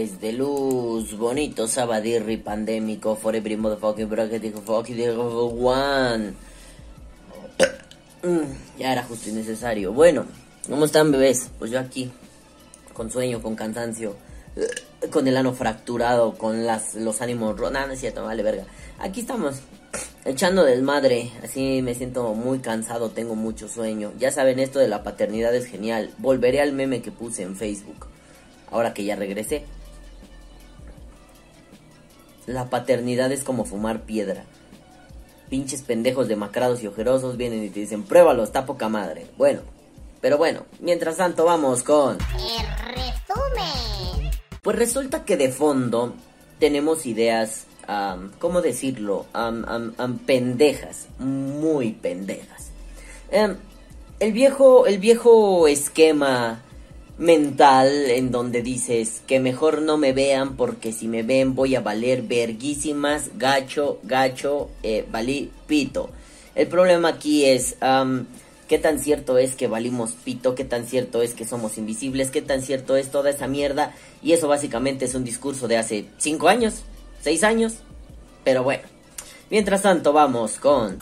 Bebés de luz, bonito sabadirri pandémico, for every motherfucking bracket, fucking one. Mm, ya era justo y necesario. Bueno, ¿cómo están, bebés? Pues yo aquí, con sueño, con cansancio, eh, con el ano fracturado, con las, los ánimos. Nada, no es cierto, verga. Aquí estamos, echando desmadre. Así me siento muy cansado, tengo mucho sueño. Ya saben, esto de la paternidad es genial. Volveré al meme que puse en Facebook ahora que ya regresé. La paternidad es como fumar piedra. Pinches pendejos demacrados y ojerosos vienen y te dicen, pruébalo, está poca madre. Bueno, pero bueno, mientras tanto vamos con... El resumen. Pues resulta que de fondo tenemos ideas, ¿cómo decirlo? pendejas, muy pendejas. Em, el viejo, el viejo esquema mental en donde dices que mejor no me vean porque si me ven voy a valer verguísimas, gacho, gacho, eh, valí pito. El problema aquí es qué tan cierto es que valimos pito, qué tan cierto es que somos invisibles, qué tan cierto es toda esa mierda y eso básicamente es un discurso de hace cinco años, seis años, pero bueno. Mientras tanto vamos con...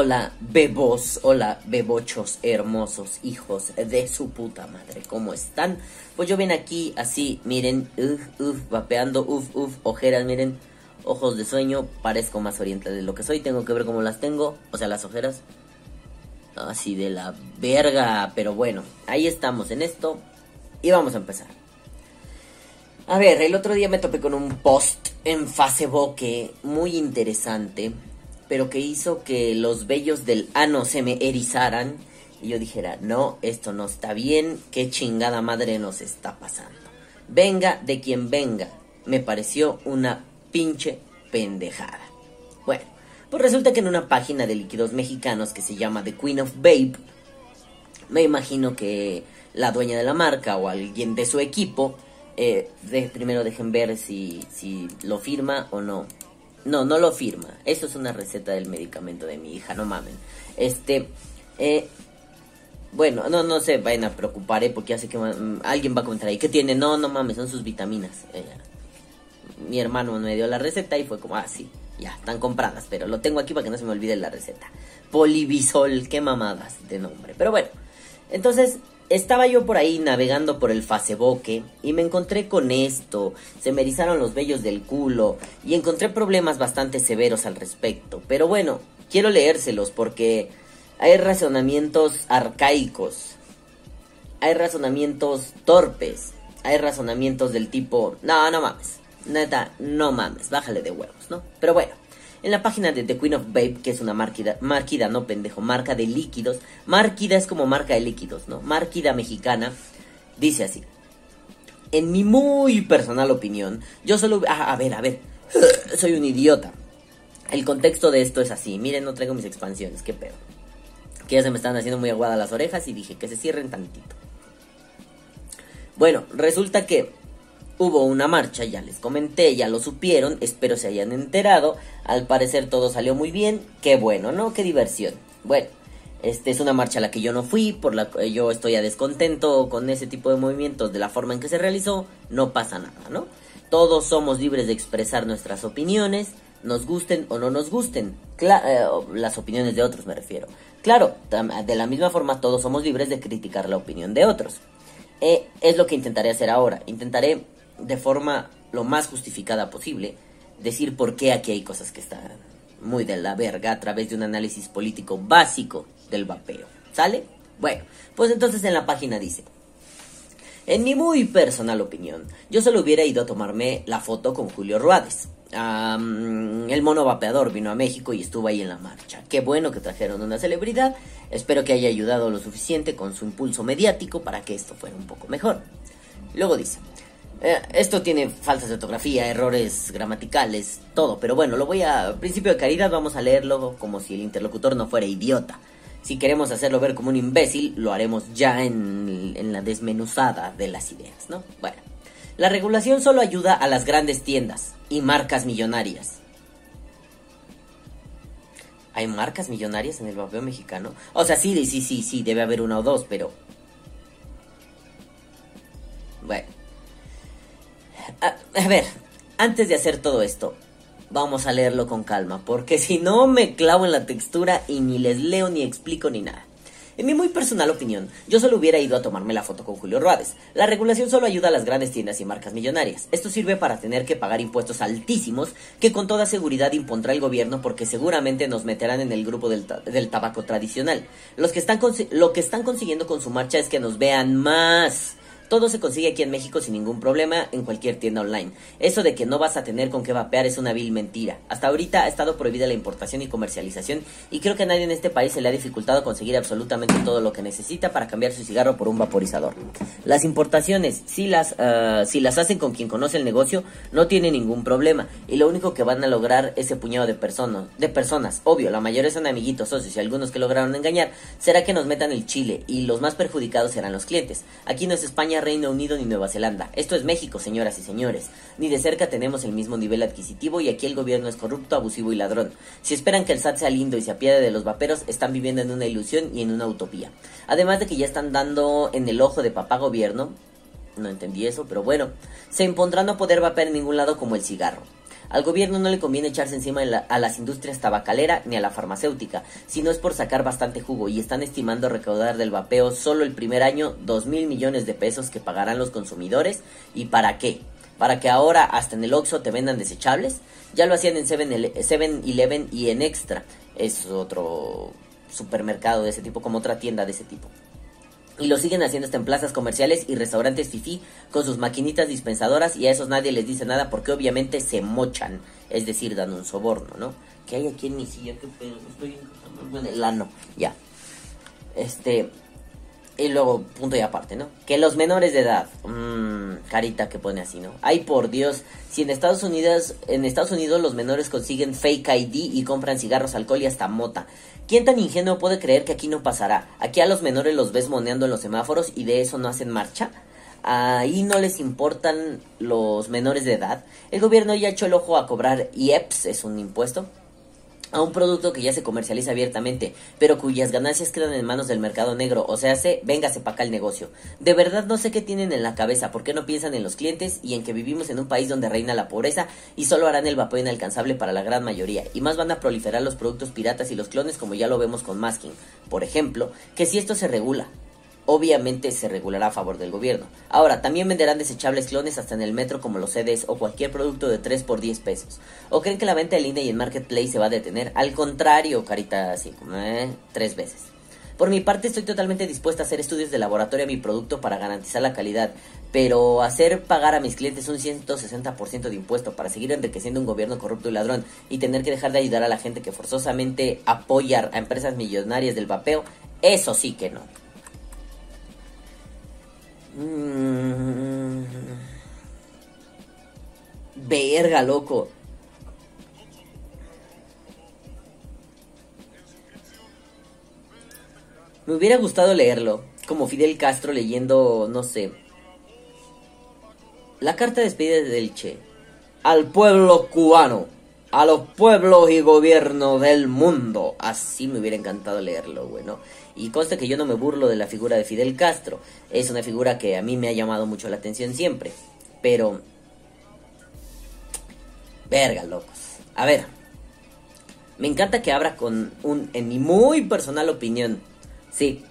Hola, bebos, hola, bebochos hermosos, hijos de su puta madre, ¿cómo están? Pues yo ven aquí así, miren, uff, uff, vapeando, uff, uff, ojeras, miren, ojos de sueño, parezco más oriental de lo que soy, tengo que ver cómo las tengo, o sea, las ojeras, así de la verga, pero bueno, ahí estamos en esto y vamos a empezar. A ver, el otro día me topé con un post en Facebook muy interesante pero que hizo que los vellos del ano se me erizaran y yo dijera, no, esto no está bien, qué chingada madre nos está pasando. Venga de quien venga, me pareció una pinche pendejada. Bueno, pues resulta que en una página de líquidos mexicanos que se llama The Queen of Babe, me imagino que la dueña de la marca o alguien de su equipo, eh, primero dejen ver si, si lo firma o no. No, no lo firma. Eso es una receta del medicamento de mi hija, no mamen. Este, eh, bueno, no, no se vayan a preocupar, ¿eh? porque hace que mm, alguien va a comentar ahí, ¿qué tiene? No, no mames, son sus vitaminas. Eh, mi hermano me dio la receta y fue como, ah, sí, ya, están compradas, pero lo tengo aquí para que no se me olvide la receta. Polivisol, qué mamadas de nombre. Pero bueno, entonces estaba yo por ahí navegando por el Facebooke y me encontré con esto, se me erizaron los vellos del culo y encontré problemas bastante severos al respecto. Pero bueno, quiero leérselos porque hay razonamientos arcaicos, hay razonamientos torpes, hay razonamientos del tipo, no, no mames, neta, no mames, bájale de huevos, ¿no? Pero bueno. En la página de The Queen of Babe, que es una marquida, marquida, no pendejo, marca de líquidos. Marquida es como marca de líquidos, ¿no? Marquida mexicana. Dice así. En mi muy personal opinión, yo solo... Ah, a ver, a ver. Soy un idiota. El contexto de esto es así. Miren, no traigo mis expansiones, qué pedo. Que ya se me están haciendo muy aguadas las orejas y dije que se cierren tantito. Bueno, resulta que Hubo una marcha, ya les comenté, ya lo supieron, espero se hayan enterado. Al parecer todo salió muy bien, qué bueno, ¿no? Qué diversión. Bueno, este es una marcha a la que yo no fui, por la que yo estoy a descontento con ese tipo de movimientos, de la forma en que se realizó, no pasa nada, ¿no? Todos somos libres de expresar nuestras opiniones, nos gusten o no nos gusten, eh, las opiniones de otros me refiero. Claro, de la misma forma todos somos libres de criticar la opinión de otros. Eh, es lo que intentaré hacer ahora. Intentaré de forma lo más justificada posible, decir por qué aquí hay cosas que están muy de la verga a través de un análisis político básico del vapeo. ¿Sale? Bueno, pues entonces en la página dice, en mi muy personal opinión, yo solo hubiera ido a tomarme la foto con Julio Ruades. el mono vapeador vino a México y estuvo ahí en la marcha. Qué bueno que trajeron una celebridad. Espero que haya ayudado lo suficiente con su impulso mediático para que esto fuera un poco mejor. Luego dice, eh, esto tiene falsas de ortografía, errores gramaticales, todo. Pero bueno, lo voy a. Principio de caridad, vamos a leerlo como si el interlocutor no fuera idiota. Si queremos hacerlo ver como un imbécil, lo haremos ya en, en la desmenuzada de las ideas, ¿no? Bueno, la regulación solo ayuda a las grandes tiendas y marcas millonarias. ¿Hay marcas millonarias en el vapeo mexicano? O sea, sí, sí, sí, sí, debe haber una o dos, pero Bueno. A, ver, antes de hacer todo esto, vamos a leerlo con calma, porque si no me clavo en la textura y ni les leo ni explico ni nada. En mi muy personal opinión, yo solo hubiera ido a tomarme la foto con Julio Ruades. La regulación solo ayuda a las grandes tiendas y marcas millonarias. Esto sirve para tener que pagar impuestos altísimos que con toda seguridad impondrá el gobierno porque seguramente nos meterán en el grupo del, del tabaco tradicional. Los que están lo que están consiguiendo con su marcha es que nos vean más. Todo se consigue aquí en México sin ningún problema en cualquier tienda online. Eso de que no vas a tener con qué vapear es una vil mentira. Hasta ahorita ha estado prohibida la importación y comercialización y creo que a nadie en este país se le ha dificultado conseguir absolutamente todo lo que necesita para cambiar su cigarro por un vaporizador. Las importaciones, si las, ah, si las hacen con quien conoce el negocio, no tiene ningún problema y lo único que van a lograr ese puñado de de personas, obvio, la mayoría son amiguitos, socios y algunos que lograron engañar, será que nos metan el chile y los más perjudicados serán los clientes. Aquí no es España, Reino Unido ni Nueva Zelanda. Esto es México, señoras y señores. Ni de cerca tenemos el mismo nivel adquisitivo y aquí el gobierno es corrupto, abusivo y ladrón. Si esperan que el SAT sea lindo y se apiade de los vaperos, están viviendo en una ilusión y en una utopía. Además de que ya están dando en el ojo de papá gobierno, no entendí eso, pero bueno, se impondrá no poder vapear en ningún lado como el cigarro. Al gobierno no le conviene echarse encima a las industrias tabacalera ni a la farmacéutica, si no es por sacar bastante jugo y están estimando recaudar del vapeo solo el primer año dos mil millones de pesos que pagarán los consumidores. ¿Y para qué? ¿Para que ahora hasta en el Oxxo te vendan desechables? Ya lo hacían en 7-Eleven y en Extra. Es otro supermercado de ese tipo, como otra tienda de ese tipo. Y lo siguen haciendo hasta en plazas comerciales y restaurantes fifí con sus maquinitas dispensadoras y a esos nadie les dice nada porque obviamente se mochan, es decir, dan un soborno, ¿no? ¿Qué hay aquí en mi silla? ¿Qué pedo? Estoy en el ano, ya. Este, y luego, punto y aparte, ¿no? Que los menores de edad, mmm, carita que pone así, ¿no? Ay, por Dios, si en Estados Unidos, en Estados Unidos los menores consiguen fake ID y compran cigarros, alcohol y hasta mota. ¿Quién tan ingenuo puede creer que aquí no pasará? Aquí a los menores los ves moneando en los semáforos y de eso no hacen marcha. Ahí no les importan los menores de edad. El gobierno ya echó el ojo a cobrar IEPS, es un impuesto, a un producto que ya se comercializa abiertamente, pero cuyas ganancias quedan en manos del mercado negro, o sea, se, véngase para acá el negocio. De verdad no sé qué tienen en la cabeza, por qué no piensan en los clientes y en que vivimos en un país donde reina la pobreza y solo harán el vapeo inalcanzable para la gran mayoría, y más van a proliferar los productos piratas y los clones como ya lo vemos con Masking. Por ejemplo, que si esto se regula, obviamente se regulará a favor del gobierno. Ahora, también venderán desechables clones hasta en el metro como los CDs o cualquier producto de 3 por 10 pesos. ¿O creen que la venta en línea y en Marketplace se va a detener? Al contrario, carita así, como, eh, tres veces. Por mi parte estoy totalmente dispuesta a hacer estudios de laboratorio a mi producto para garantizar la calidad, pero hacer pagar a mis clientes un 160% de impuesto para seguir enriqueciendo un gobierno corrupto y ladrón y tener que dejar de ayudar a la gente que forzosamente apoya a empresas millonarias del vapeo, eso sí que no. Mm. Verga, loco. Me hubiera gustado leerlo, como Fidel Castro leyendo, no sé, la carta de despedida del Che al pueblo cubano, a los pueblos y gobiernos del mundo. Así me hubiera encantado leerlo, bueno. Y consta que yo no me burlo de la figura de Fidel Castro. Es una figura que a mí me ha llamado mucho la atención siempre. Pero... Verga, locos. A ver. Me encanta que abra con un... En mi muy personal opinión. Sí.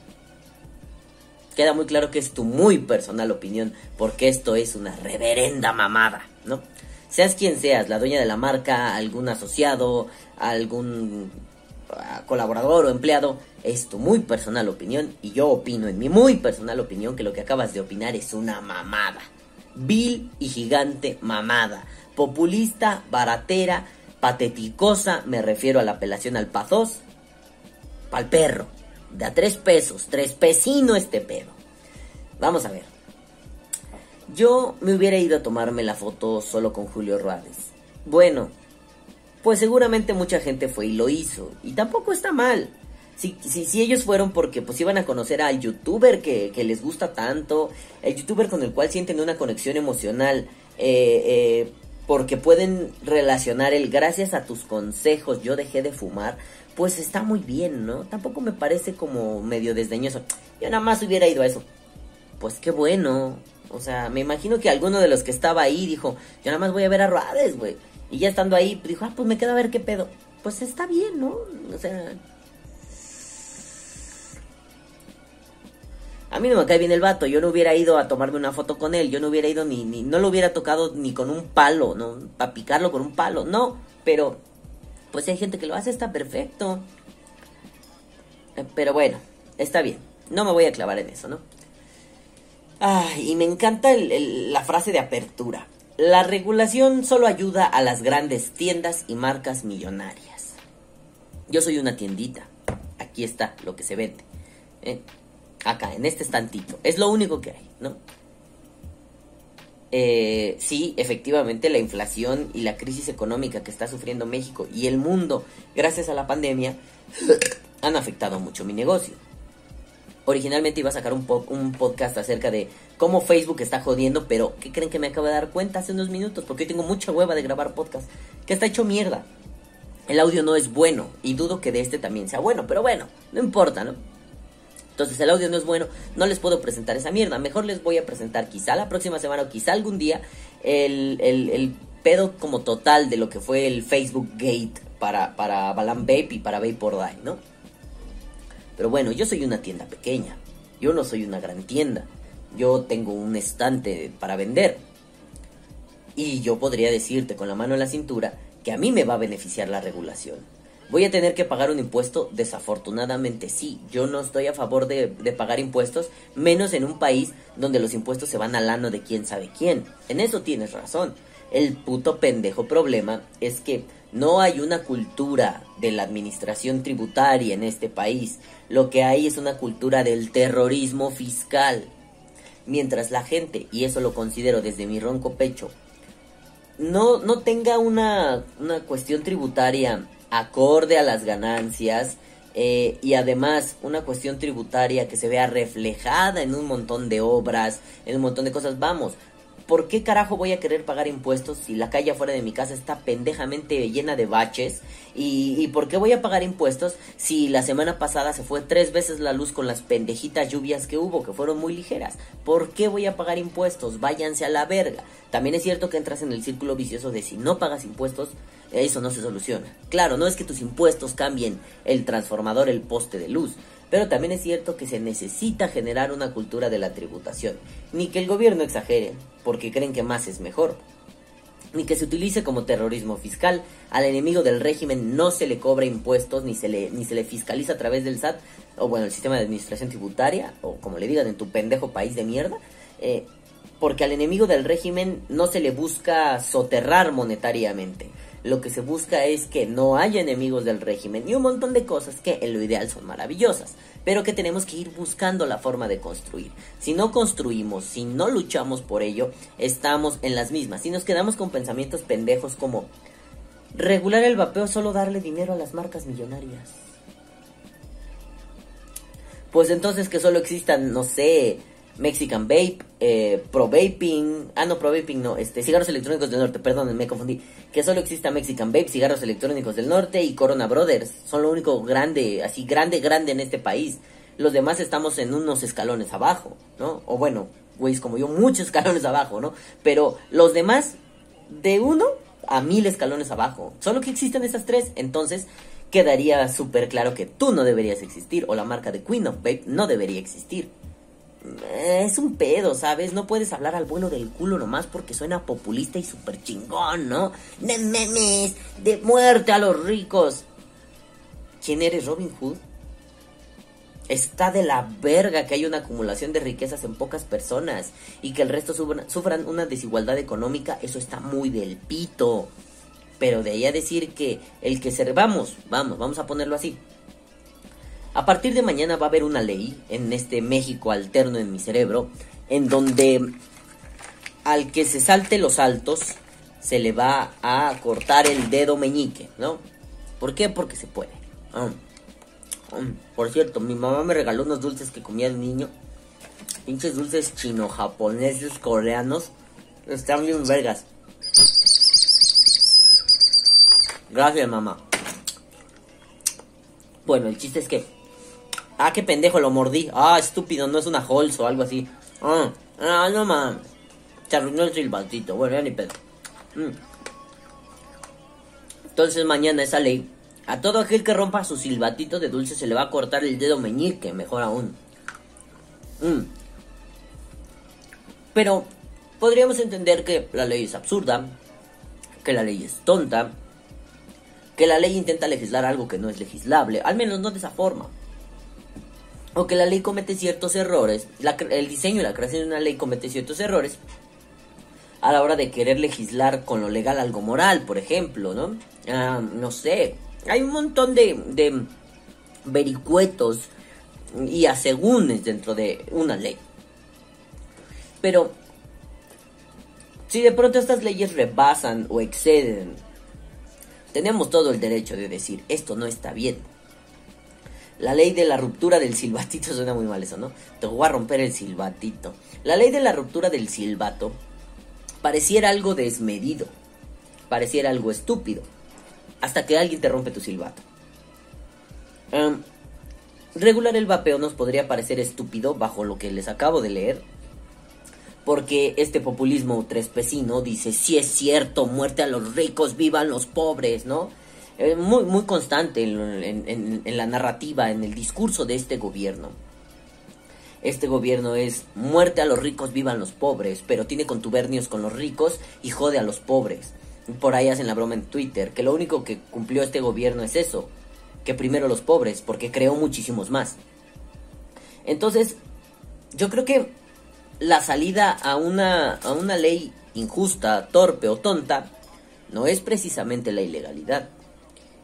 Queda muy claro que es tu muy personal opinión. Porque esto es una reverenda mamada, ¿no? Seas quien seas, la dueña de la marca, algún asociado, algún uh, colaborador o empleado, es tu muy personal opinión y yo opino en mi muy personal opinión que lo que acabas de opinar es una mamada. Vil y gigante mamada. Populista, baratera, pateticosa, me refiero a la apelación al pazos, pa'l perro. De a tres pesos, tres pesino este pedo. Vamos a ver. Yo me hubiera ido a tomarme la foto solo con Julio Ruárez. Bueno, pues seguramente mucha gente fue y lo hizo. Y tampoco está mal. Si, si, si ellos fueron porque pues iban a conocer al youtuber que, les gusta tanto, el youtuber con el cual sienten una conexión emocional, eh, eh, porque pueden relacionar el gracias a tus consejos yo dejé de fumar, pues está muy bien, ¿no? Tampoco me parece como medio desdeñoso. Yo nada más hubiera ido a eso. Pues qué bueno, O sea, me imagino que alguno de los que estaba ahí dijo, yo nada más voy a ver a Ruades, güey. Y ya estando ahí, dijo, ah, pues me quedo a ver qué pedo. Pues está bien, ¿no? O sea... A mí no me cae bien el vato, yo no hubiera ido a tomarme una foto con él, yo no hubiera ido ni, ni no lo hubiera tocado ni con un palo, ¿no? Para picarlo con un palo, no, pero pues si hay gente que lo hace, está perfecto. Eh, Pero bueno, está bien, no me voy a clavar en eso, ¿no? Ay, y me encanta el- la frase de apertura. La regulación solo ayuda a las grandes tiendas y marcas millonarias. Yo soy una tiendita. Aquí está lo que se vende. ¿eh? Acá, en este estantito. Es lo único que hay, ¿no? Eh, sí, efectivamente, la inflación y la crisis económica que está sufriendo México y el mundo gracias a la pandemia han afectado mucho mi negocio. Originalmente iba a sacar un, po- un podcast acerca de cómo Facebook está jodiendo, pero ¿qué creen que me acabo de dar cuenta hace unos minutos? Porque hoy tengo mucha hueva de grabar podcast, que está hecho mierda. El audio no es bueno y dudo que de este también sea bueno, pero bueno, no importa, ¿no? Entonces el audio no es bueno, no les puedo presentar esa mierda. Mejor les voy a presentar quizá la próxima semana o quizá algún día el, pedo como total de lo que fue el Facebook Gate para, para Balan Vape y para Vape or Die, ¿no? Pero bueno, yo soy una tienda pequeña. Yo no soy una gran tienda. Yo tengo un estante para vender. Y yo podría decirte con la mano en la cintura que a mí me va a beneficiar la regulación. ¿Voy a tener que pagar un impuesto? Desafortunadamente sí. Yo no estoy a favor de, pagar impuestos, menos en un país donde los impuestos se van al ano de quién sabe quién. En eso tienes razón. El puto pendejo problema es que no hay una cultura de la administración tributaria en este país. Lo que hay es una cultura del terrorismo fiscal. Mientras la gente, y eso lo considero desde mi ronco pecho, no, no tenga una, una cuestión tributaria acorde a las ganancias eh, y además una cuestión tributaria que se vea reflejada en un montón de obras, en un montón de cosas. Vamos, ¿por qué carajo voy a querer pagar impuestos si la calle afuera de mi casa está pendejamente llena de baches? ¿Y, y por qué voy a pagar impuestos si la semana pasada se fue tres veces la luz con las pendejitas lluvias que hubo, que fueron muy ligeras? ¿Por qué voy a pagar impuestos? Váyanse a la verga. También es cierto que entras en el círculo vicioso de si no pagas impuestos, eso no se soluciona. Claro, no es que tus impuestos cambien el transformador, el poste de luz, pero también es cierto que se necesita generar una cultura de la tributación. Ni que el gobierno exagere, porque creen que más es mejor. Ni que se utilice como terrorismo fiscal. Al enemigo del régimen no se le cobra impuestos, ni se le, ni se le fiscaliza a través del SAT, o bueno, el sistema de administración tributaria, o como le digan en tu pendejo país de mierda. Eh, porque al enemigo del régimen no se le busca soterrar monetariamente. Lo que se busca es que no haya enemigos del régimen y un montón de cosas que en lo ideal son maravillosas, pero que tenemos que ir buscando la forma de construir. Si no construimos, si no luchamos por ello, estamos en las mismas. Si nos quedamos con pensamientos pendejos como regular el vapeo solo darle dinero a las marcas millonarias. Pues entonces que solo existan, no sé, Mexican Vape, eh, Pro Vaping, ah no, Pro Vaping no, este, cigarros electrónicos del norte, perdón, me confundí, que solo exista Mexican Vape, cigarros electrónicos del norte y Corona Brothers, son lo único grande, así grande, grande en este país. Los demás estamos en unos escalones abajo, ¿no? O bueno, güeyes como yo, muchos escalones abajo, ¿no? Pero los demás, de uno a mil escalones abajo. Solo que existen esas tres, entonces quedaría súper claro que tú no deberías existir, o la marca de Queen of Vape no debería existir. Es un pedo, ¿sabes? No puedes hablar al vuelo del culo nomás porque suena populista y súper chingón, ¿no? ¡No memes! ¡De muerte a los ricos! ¿Quién eres, Robin Hood? Está de la verga que hay una acumulación de riquezas en pocas personas y que el resto sufran, una desigualdad económica, eso está muy del pito. Pero de ahí a decir que el que se... Vamos, vamos, vamos a ponerlo así. A partir de mañana va a haber una ley en este México alterno en mi cerebro, en donde al que se salte los saltos se le va a cortar el dedo meñique, ¿no? ¿Por qué? Porque se puede. Ah. Por cierto, mi mamá me regaló unos dulces que comía de niño. Pinches dulces chino-japoneses, coreanos. Están bien vergas. Gracias, mamá. Bueno, el chiste es que... Ah, qué pendejo, lo mordí. Ah, estúpido, no es una Halls o algo así. Ah, Ah, no mames. Se arruinó el silbatito. Bueno, ya ni pedo. Mm. Entonces mañana esa ley, a todo aquel que rompa su silbatito de dulce se le va a cortar el dedo meñique, mejor aún. Mm. Pero podríamos entender que la ley es absurda, que la ley es tonta, que la ley intenta legislar algo que no es legislable, al menos no de esa forma. O que la ley comete ciertos errores, el diseño y la creación de una ley comete ciertos errores a la hora de querer legislar con lo legal algo moral, por ejemplo, ¿no? Ah, no sé, hay un montón de, de vericuetos y asegúnes dentro de una ley. Pero si de pronto estas leyes rebasan o exceden, tenemos todo el derecho de decir esto no está bien. La ley de la ruptura del silbatito suena muy mal eso, ¿no? Te voy a romper el silbatito. La ley de la ruptura del silbato pareciera algo desmedido, pareciera algo estúpido, hasta que alguien te rompe tu silbato. Em, regular el vapeo nos podría parecer estúpido bajo lo que les acabo de leer, porque este populismo trespecino dice, si es cierto, muerte a los ricos, vivan los pobres, ¿no? Eh, muy, muy constante en, la narrativa, en el discurso de este gobierno. Este gobierno es muerte a los ricos, vivan los pobres, pero tiene contubernios con los ricos y jode a los pobres. Por ahí hacen la broma en Twitter, que lo único que cumplió este gobierno es eso, que primero los pobres, porque creó muchísimos más. Entonces, yo creo que la salida a una, a una ley injusta, torpe o tonta, no es precisamente la ilegalidad.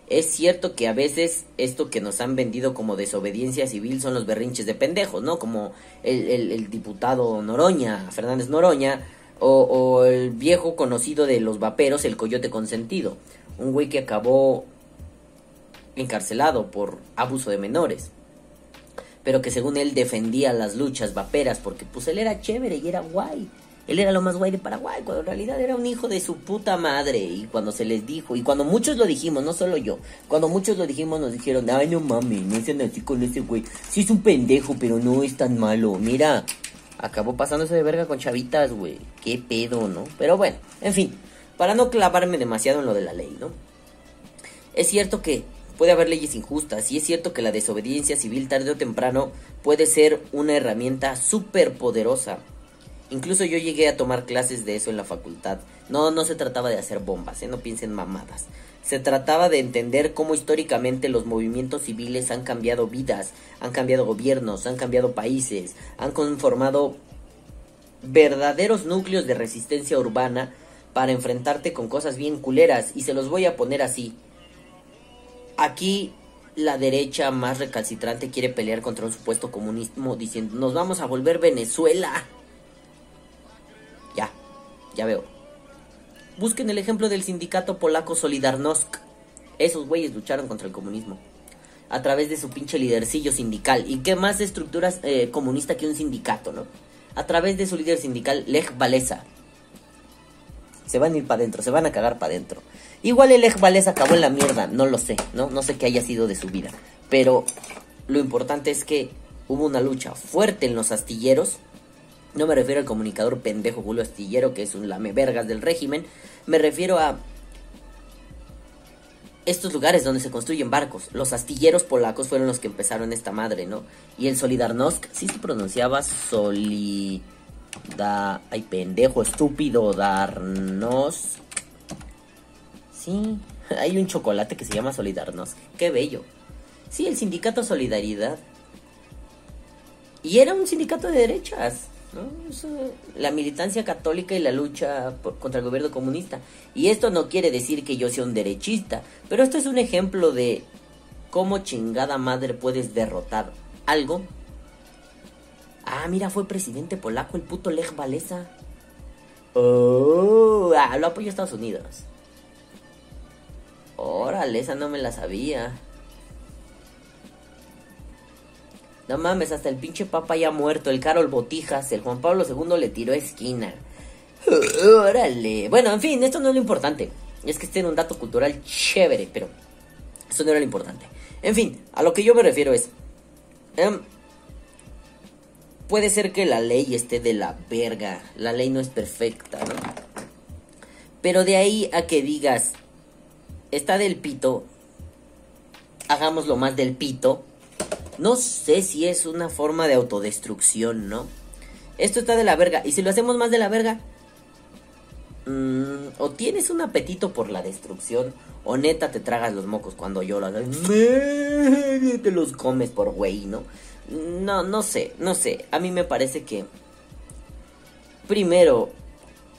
Es cierto que a veces esto que nos han vendido como desobediencia civil son los berrinches de pendejos, ¿no? Como el, el- diputado Noroña, Fernández Noroña, o, o el viejo conocido de los vaperos, el coyote consentido. Un güey que acabó encarcelado por abuso de menores. Pero que según él defendía las luchas vaperas porque pues él era chévere y era guay. Él era lo más guay de Paraguay, cuando en realidad era un hijo de su puta madre. Y cuando se les dijo, y cuando muchos lo dijimos, no solo yo, cuando muchos lo dijimos nos dijeron, ay no mames, no sean así con ese güey. Sí es un pendejo, pero no es tan malo. Mira, acabó pasándose de verga con chavitas, güey. Qué pedo, ¿no? Pero bueno, en fin, para no clavarme demasiado en lo de la ley, ¿no? Es cierto que puede haber leyes injustas y es cierto que la desobediencia civil tarde o temprano puede ser una herramienta súper poderosa. Incluso yo llegué a tomar clases de eso en la facultad. No, no se trataba de hacer bombas, ¿eh? no piensen mamadas. Se trataba de entender cómo históricamente los movimientos civiles han cambiado vidas, han cambiado gobiernos, han cambiado países, han conformado verdaderos núcleos de resistencia urbana para enfrentarte con cosas bien culeras. Y se los voy a poner así. Aquí la derecha más recalcitrante quiere pelear contra un supuesto comunismo diciendo nos vamos a volver Venezuela. Ya, veo. Busquen el ejemplo del sindicato polaco Solidarnosc. Esos güeyes lucharon contra el comunismo. A través de su pinche lidercillo sindical. ¿Y qué más estructuras eh, comunista que un sindicato, no? A través de su líder sindical, Lech Walesa. Se van a ir para adentro, se van a cagar para adentro. Igual el Lech Walesa acabó en la mierda, no lo sé, ¿no? No sé qué haya sido de su vida. Pero lo importante es que hubo una lucha fuerte en los astilleros. No me refiero al comunicador pendejo Julio Astillero, que es un lamevergas del régimen. Me refiero a estos lugares donde se construyen barcos. Los astilleros polacos fueron los que empezaron esta madre, ¿no? Y el Solidarnosc, sí se pronunciaba Soli... Da... Ay, pendejo, estúpido, Darnos... Sí, hay un chocolate que se llama Solidarnosc. Qué bello. Sí, el sindicato Solidaridad. Y era un sindicato de derechas, ¿no? La militancia católica y la lucha por- contra el gobierno comunista. Y esto no quiere decir que yo sea un derechista, pero esto es un ejemplo de cómo chingada madre puedes derrotar algo. Ah, mira, fue presidente polaco el puto Lech Walesa. Oh, ah, lo apoyó Estados Unidos. Órale, esa no me la sabía. No mames, hasta el pinche papa ya muerto, el Carol Botijas, el Juan Pablo II le tiró esquina. Órale. Bueno, en fin, esto no es lo importante. Es que este era un dato cultural chévere, pero eso no era lo importante. En fin, a lo que yo me refiero es... em, puede ser que la ley esté de la verga. La ley no es perfecta, ¿no? Pero de ahí a que digas, está del pito, hagámoslo más del pito. No sé si es una forma de autodestrucción, ¿no? Esto está de la verga. Y si lo hacemos más de la verga, mm, o tienes un apetito por la destrucción, o neta te tragas los mocos cuando lloras. Te los comes por güey, ¿no? No, no sé, no sé. A mí me parece que... Primero,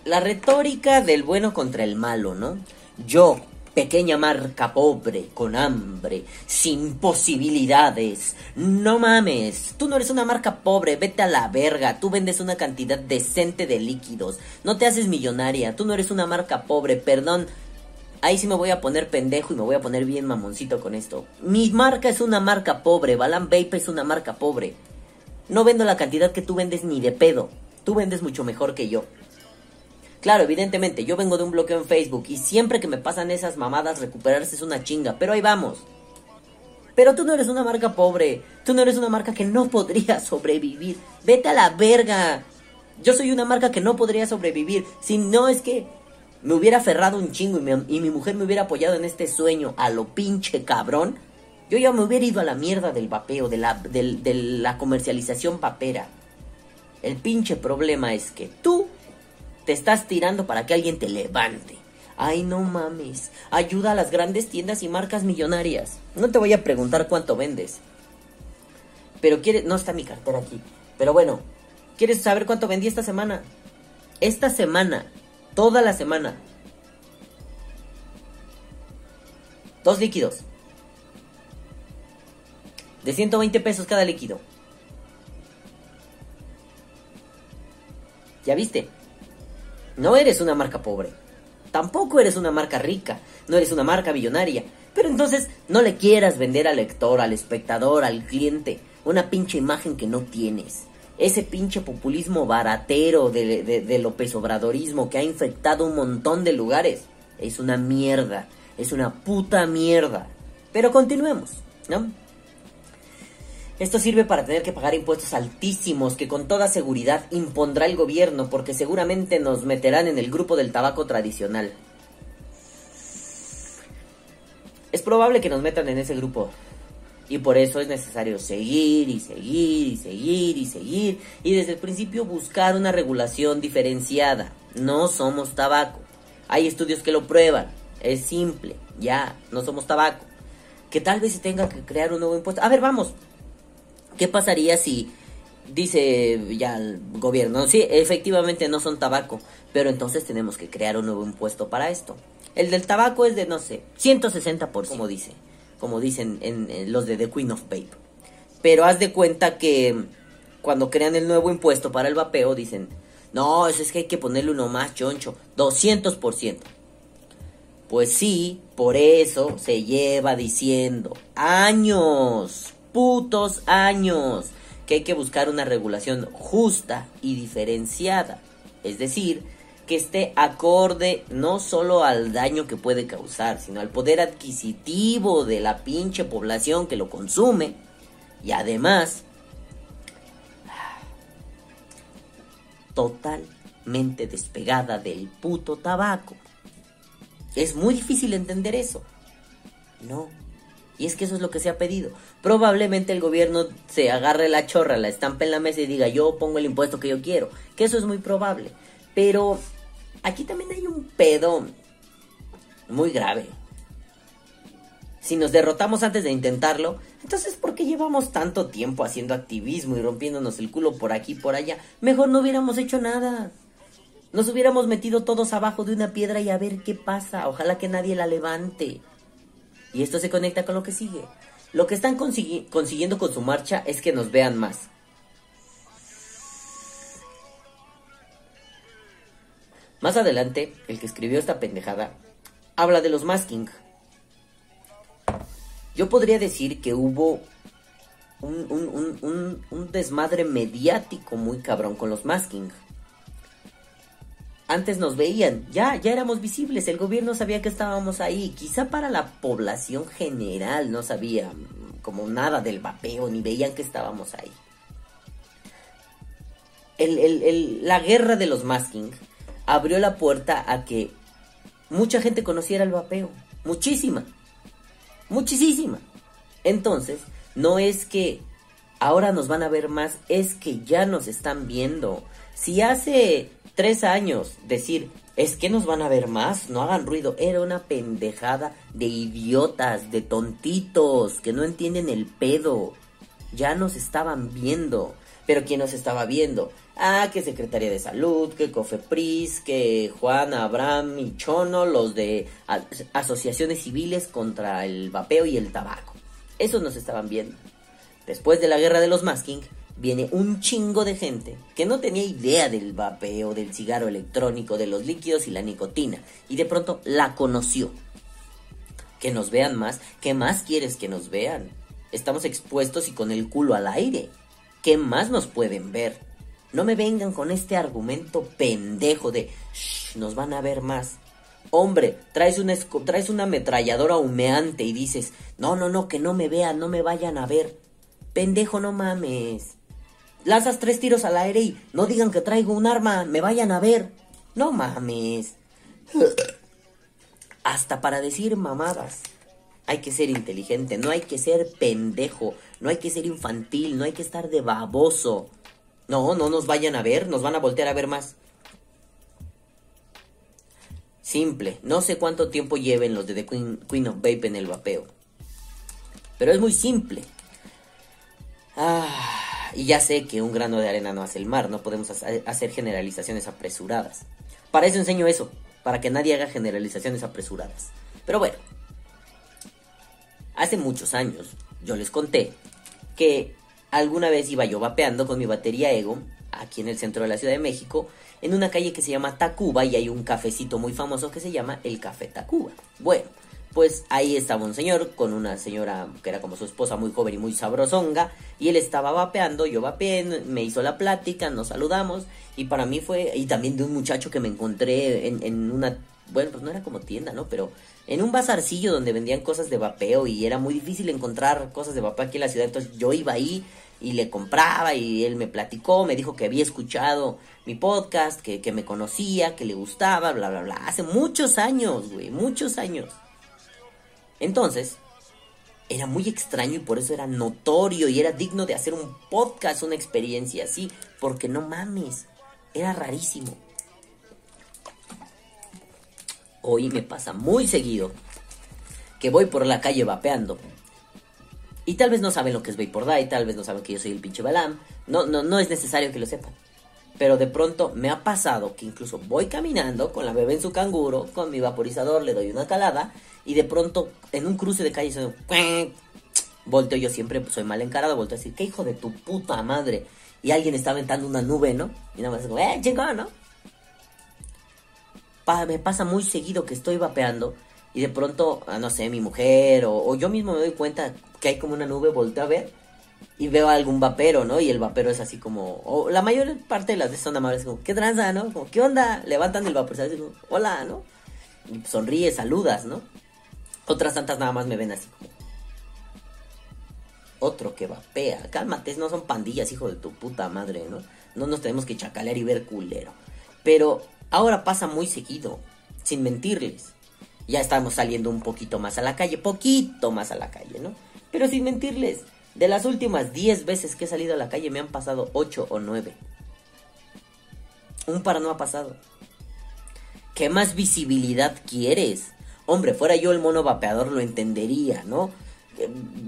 la retórica del bueno contra el malo, ¿no? Yo, pequeña marca pobre, con hambre, sin posibilidades. No mames, tú no eres una marca pobre, vete a la verga, tú vendes una cantidad decente de líquidos, no te haces millonaria, tú no eres una marca pobre, perdón. Ahí sí me voy a poner pendejo y me voy a poner bien mamoncito con esto. Mi marca es una marca pobre, Balan Vape es una marca pobre. No vendo la cantidad que tú vendes ni de pedo. Tú vendes mucho mejor que yo. Claro, evidentemente, yo vengo de un bloqueo en Facebook y siempre que me pasan esas mamadas recuperarse es una chinga, pero ahí vamos. Pero tú no eres una marca pobre, tú no eres una marca que no podría sobrevivir. Vete a la verga. Yo soy una marca que no podría sobrevivir. Si no es que me hubiera aferrado un chingo y, mi mujer me hubiera apoyado en este sueño a lo pinche cabrón, yo ya me hubiera ido a la mierda del vapeo, de la, de la comercialización papera. El pinche problema es que tú te estás tirando para que alguien te levante. Ay, no mames. Ayuda a las grandes tiendas y marcas millonarias. No te voy a preguntar cuánto vendes. Pero quieres... No está mi cartera aquí. Pero bueno, ¿quieres saber cuánto vendí esta semana? Esta semana. Toda la semana. Dos líquidos. De 120 pesos cada líquido. ¿Ya viste? No eres una marca pobre. Tampoco eres una marca rica. No eres una marca millonaria. Pero entonces no le quieras vender al lector, al espectador, al cliente una pinche imagen que no tienes. Ese pinche populismo baratero de, de, López Obradorismo que ha infectado un montón de lugares. Es una mierda. Es una puta mierda. Pero continuemos, ¿no? Esto sirve para tener que pagar impuestos altísimos que con toda seguridad impondrá el gobierno porque seguramente nos meterán en el grupo del tabaco tradicional. Es probable que nos metan en ese grupo. Y por eso es necesario seguir y seguir y seguir y seguir y desde el principio buscar una regulación diferenciada. No somos tabaco. Hay estudios que lo prueban. Es simple. Ya, no somos tabaco. Que tal vez se tenga que crear un nuevo impuesto. A ver, vamos. ¿Qué pasaría si dice ya el gobierno, sí, efectivamente no son tabaco, pero entonces tenemos que crear un nuevo impuesto para esto. El del tabaco es de, no sé, 160 por como dice, como dicen en, los de The Queen of Vape. Pero haz de cuenta que cuando crean el nuevo impuesto para el vapeo dicen, no, eso es que hay que ponerle uno más choncho, 200%. Pues sí, por eso se lleva diciendo años putos años que hay que buscar una regulación justa y diferenciada. Es decir, que esté acorde no solo al daño que puede causar, sino al poder adquisitivo de la pinche población que lo consume. Y además, totalmente despegada del puto tabaco. Es muy difícil entender eso. No, y es que eso es lo que se ha pedido. Probablemente el gobierno se agarre la chorra, la estampe en la mesa y diga yo pongo el impuesto que yo quiero. Que eso es muy probable. Pero aquí también hay un pedo muy grave. Si nos derrotamos antes de intentarlo, entonces ¿por qué llevamos tanto tiempo haciendo activismo y rompiéndonos el culo por aquí y por allá? Mejor no hubiéramos hecho nada. Nos hubiéramos metido todos abajo de una piedra y a ver qué pasa. Ojalá que nadie la levante. Y esto se conecta con lo que sigue. Lo que están consiguiendo con su marcha es que nos vean más. Más adelante, el que escribió esta pendejada habla de los masking. Yo podría decir que hubo un, desmadre mediático muy cabrón con los masking antes nos veían, ya, ya éramos visibles, el gobierno sabía que estábamos ahí, quizá para la población general no sabía como nada del vapeo, ni veían que estábamos ahí. el- el- el- la guerra de los masking abrió la puerta a que mucha gente conociera el vapeo. Muchísima. Muchísima. Entonces, no es que ahora nos van a ver más, es que ya nos están viendo. Si hace tres años decir, es que nos van a ver más, no hagan ruido, era una pendejada de idiotas, de tontitos, que no entienden el pedo. Ya nos estaban viendo. Pero ¿quién nos estaba viendo? Ah, que Secretaría de Salud, que Cofepris, que Juan, Abraham y Chono, los de asociaciones civiles contra el vapeo y el tabaco. Esos nos estaban viendo. Después de la guerra de los masking, viene un chingo de gente que no tenía idea del vapeo, del cigarro electrónico, de los líquidos y la nicotina. Y de pronto la conoció. Que nos vean más. ¿Qué más quieres que nos vean? Estamos expuestos y con el culo al aire. ¿Qué más nos pueden ver? No me vengan con este argumento pendejo de "Shh, nos van a ver más. Hombre, traes una, traes una ametralladora humeante y dices, no, no, no, que no me vean, no me vayan a ver. Pendejo, no mames. Lanzas tres tiros al aire y no digan que traigo un arma, me vayan a ver. No mames. Hasta para decir mamadas. Hay que ser inteligente, no hay que ser pendejo, no hay que ser infantil, no hay que estar de baboso. No, no nos vayan a ver, nos van a voltear a ver más. Simple, no sé cuánto tiempo lleven los de The Queen, Queen of Vape en el vapeo. Pero es muy simple. Ah, y ya sé que un grano de arena no hace el mar, no podemos hacer generalizaciones apresuradas. Para eso enseño eso, para que nadie haga generalizaciones apresuradas. Pero bueno, hace muchos años yo les conté que alguna vez iba yo vapeando con mi batería Ego, aquí en el centro de la Ciudad de México, en una calle que se llama Tacuba y hay un cafecito muy famoso que se llama el Café Tacuba. Bueno, pues ahí estaba un señor con una señora que era como su esposa muy joven y muy sabrosonga y él estaba vapeando, yo vapeé, me hizo la plática, nos saludamos y para mí fue, y también de un muchacho que me encontré en, en una, bueno, pues no era como tienda, ¿no? Pero en un bazarcillo donde vendían cosas de vapeo y era muy difícil encontrar cosas de vapeo aquí en la ciudad, entonces yo iba ahí y le compraba y él me platicó, me dijo que había escuchado mi podcast, que, que me conocía, que le gustaba, bla, bla, bla. Hace muchos años, güey, muchos años. Entonces, era muy extraño y por eso era notorio y era digno de hacer un podcast, una experiencia así, porque no mames, era rarísimo. Hoy me pasa muy seguido que voy por la calle vapeando. Y tal vez no saben lo que es Vapor Day, tal vez no saben que yo soy el pinche Balam. No, no, no es necesario que lo sepan. Pero de pronto me ha pasado que incluso voy caminando con la bebé en su canguro, con mi vaporizador, le doy una calada y de pronto en un cruce de calle suena un volteo yo siempre pues, soy mal encarado, volteo a decir, qué hijo de tu puta madre. Y alguien está aventando una nube, ¿no? Y nada más como, eh, chingón, ¿no? Me pasa muy seguido que estoy vapeando y de pronto, ah, no sé, mi mujer o, yo mismo me doy cuenta que hay como una nube, volteo a ver y veo a algún vapero, ¿no? Y el vapero es así como, o la mayor parte de las veces son amables, como, ¿qué tranza, no? Como, ¿qué onda? Levantan el vapor, ¿sabes? Como, hola, ¿no? Y pues, sonríes, saludas, ¿no? Otras tantas nada más me ven así como, otro que vapea. Cálmate, no son pandillas, hijo de tu puta madre, ¿no? No nos tenemos que chacalear y ver culero. Pero ahora pasa muy seguido, sin mentirles. Ya estamos saliendo un poquito más a la calle, poquito más a la calle, ¿no? Pero sin mentirles, de las últimas 10 veces que he salido a la calle me han pasado 8 o 9. Un par no ha pasado. ¿Qué más visibilidad quieres? Hombre, fuera yo el mono vapeador lo entendería, ¿no?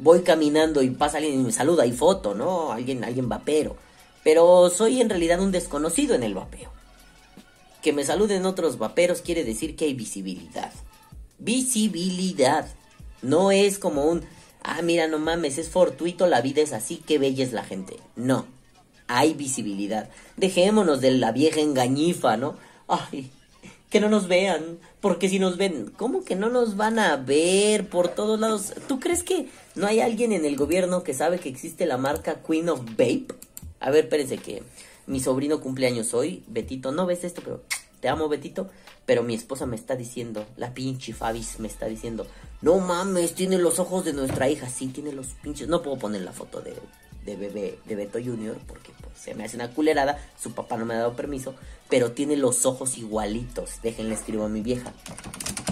Voy caminando y pasa alguien y me saluda y foto, ¿no? Alguien, alguien vapero. Pero soy en realidad un desconocido en el vapeo. Que me saluden otros vaperos quiere decir que hay visibilidad. Visibilidad. No es como un, ah, mira, no mames, es fortuito, la vida es así, qué bella es la gente. No, hay visibilidad. Dejémonos de la vieja engañifa, ¿no? Ay, que no nos vean, porque si nos ven, ¿cómo que no nos van a ver por todos lados? ¿Tú crees que no hay alguien en el gobierno que sabe que existe la marca Queen of Vape? A ver, espérense que mi sobrino cumpleaños hoy, Betito, no ves esto, pero te amo, Betito. Pero mi esposa me está diciendo, la pinche Fabis me está diciendo, no mames, tiene los ojos de nuestra hija. Sí, tiene los pinches. No puedo poner la foto de, de bebé, de Beto Junior, porque pues, se me hace una culerada, su papá no me ha dado permiso, pero tiene los ojos igualitos. Déjenle escribo a mi vieja.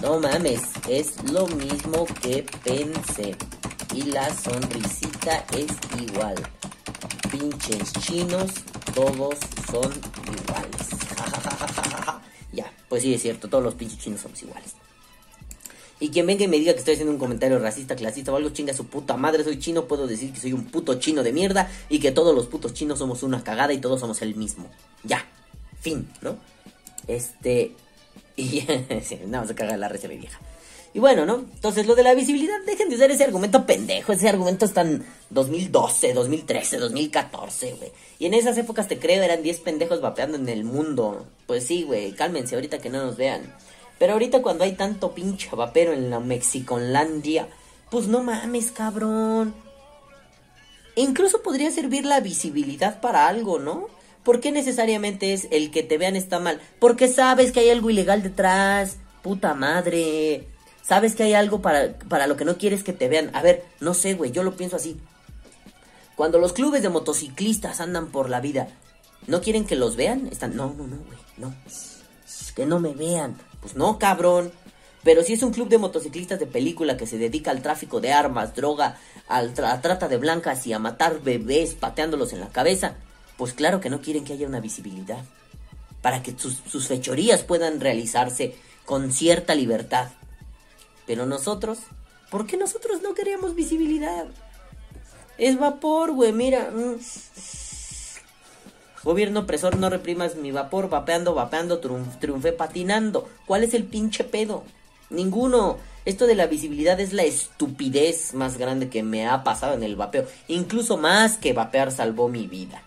No mames, es lo mismo que pensé. Y la sonrisita es igual. Pinches chinos, todos son iguales. ya, pues sí es cierto, todos los pinches chinos somos iguales. Y quien venga y me diga que estoy haciendo un comentario racista, clasista o algo, chinga su puta madre, soy chino, puedo decir que soy un puto chino de mierda y que todos los putos chinos somos una cagada y todos somos el mismo. Ya, fin, ¿no? Este... Y... no, se caga la risa mi vieja. Y bueno, ¿no? Entonces, lo de la visibilidad, dejen de usar ese argumento pendejo. Ese argumento está en 2012, 2013, 2014, güey. Y en esas épocas, te creo, eran 10 pendejos vapeando en el mundo. Pues sí, güey, cálmense ahorita que no nos vean. Pero ahorita cuando hay tanto pinche vapero en la Mexiconlandia, pues no mames, cabrón. Incluso podría servir la visibilidad para algo, ¿no? ¿Por qué necesariamente es el que te vean está mal? Porque sabes que hay algo ilegal detrás. Puta madre. Sabes que hay algo para, para lo que no quieres que te vean. A ver, no sé, güey, yo lo pienso así. Cuando los clubes de motociclistas andan por la vida, ¿no quieren que los vean? Están, no, no, no, güey, no. Que no me vean. Pues no, cabrón. Pero si es un club de motociclistas de película que se dedica al tráfico de armas, droga, al a trata de blancas y a matar bebés pateándolos en la cabeza, pues claro que no quieren que haya una visibilidad. Para que sus, fechorías puedan realizarse con cierta libertad. Pero nosotros, ¿por qué nosotros no queríamos visibilidad? Es vapor, güey, mira. mm. Gobierno opresor, no reprimas mi vapor, vapeando, vapeando, triunf- triunfé patinando. ¿Cuál es el pinche pedo? Ninguno. Esto de la visibilidad es la estupidez más grande que me ha pasado en el vapeo. Incluso más que vapear salvó mi vida.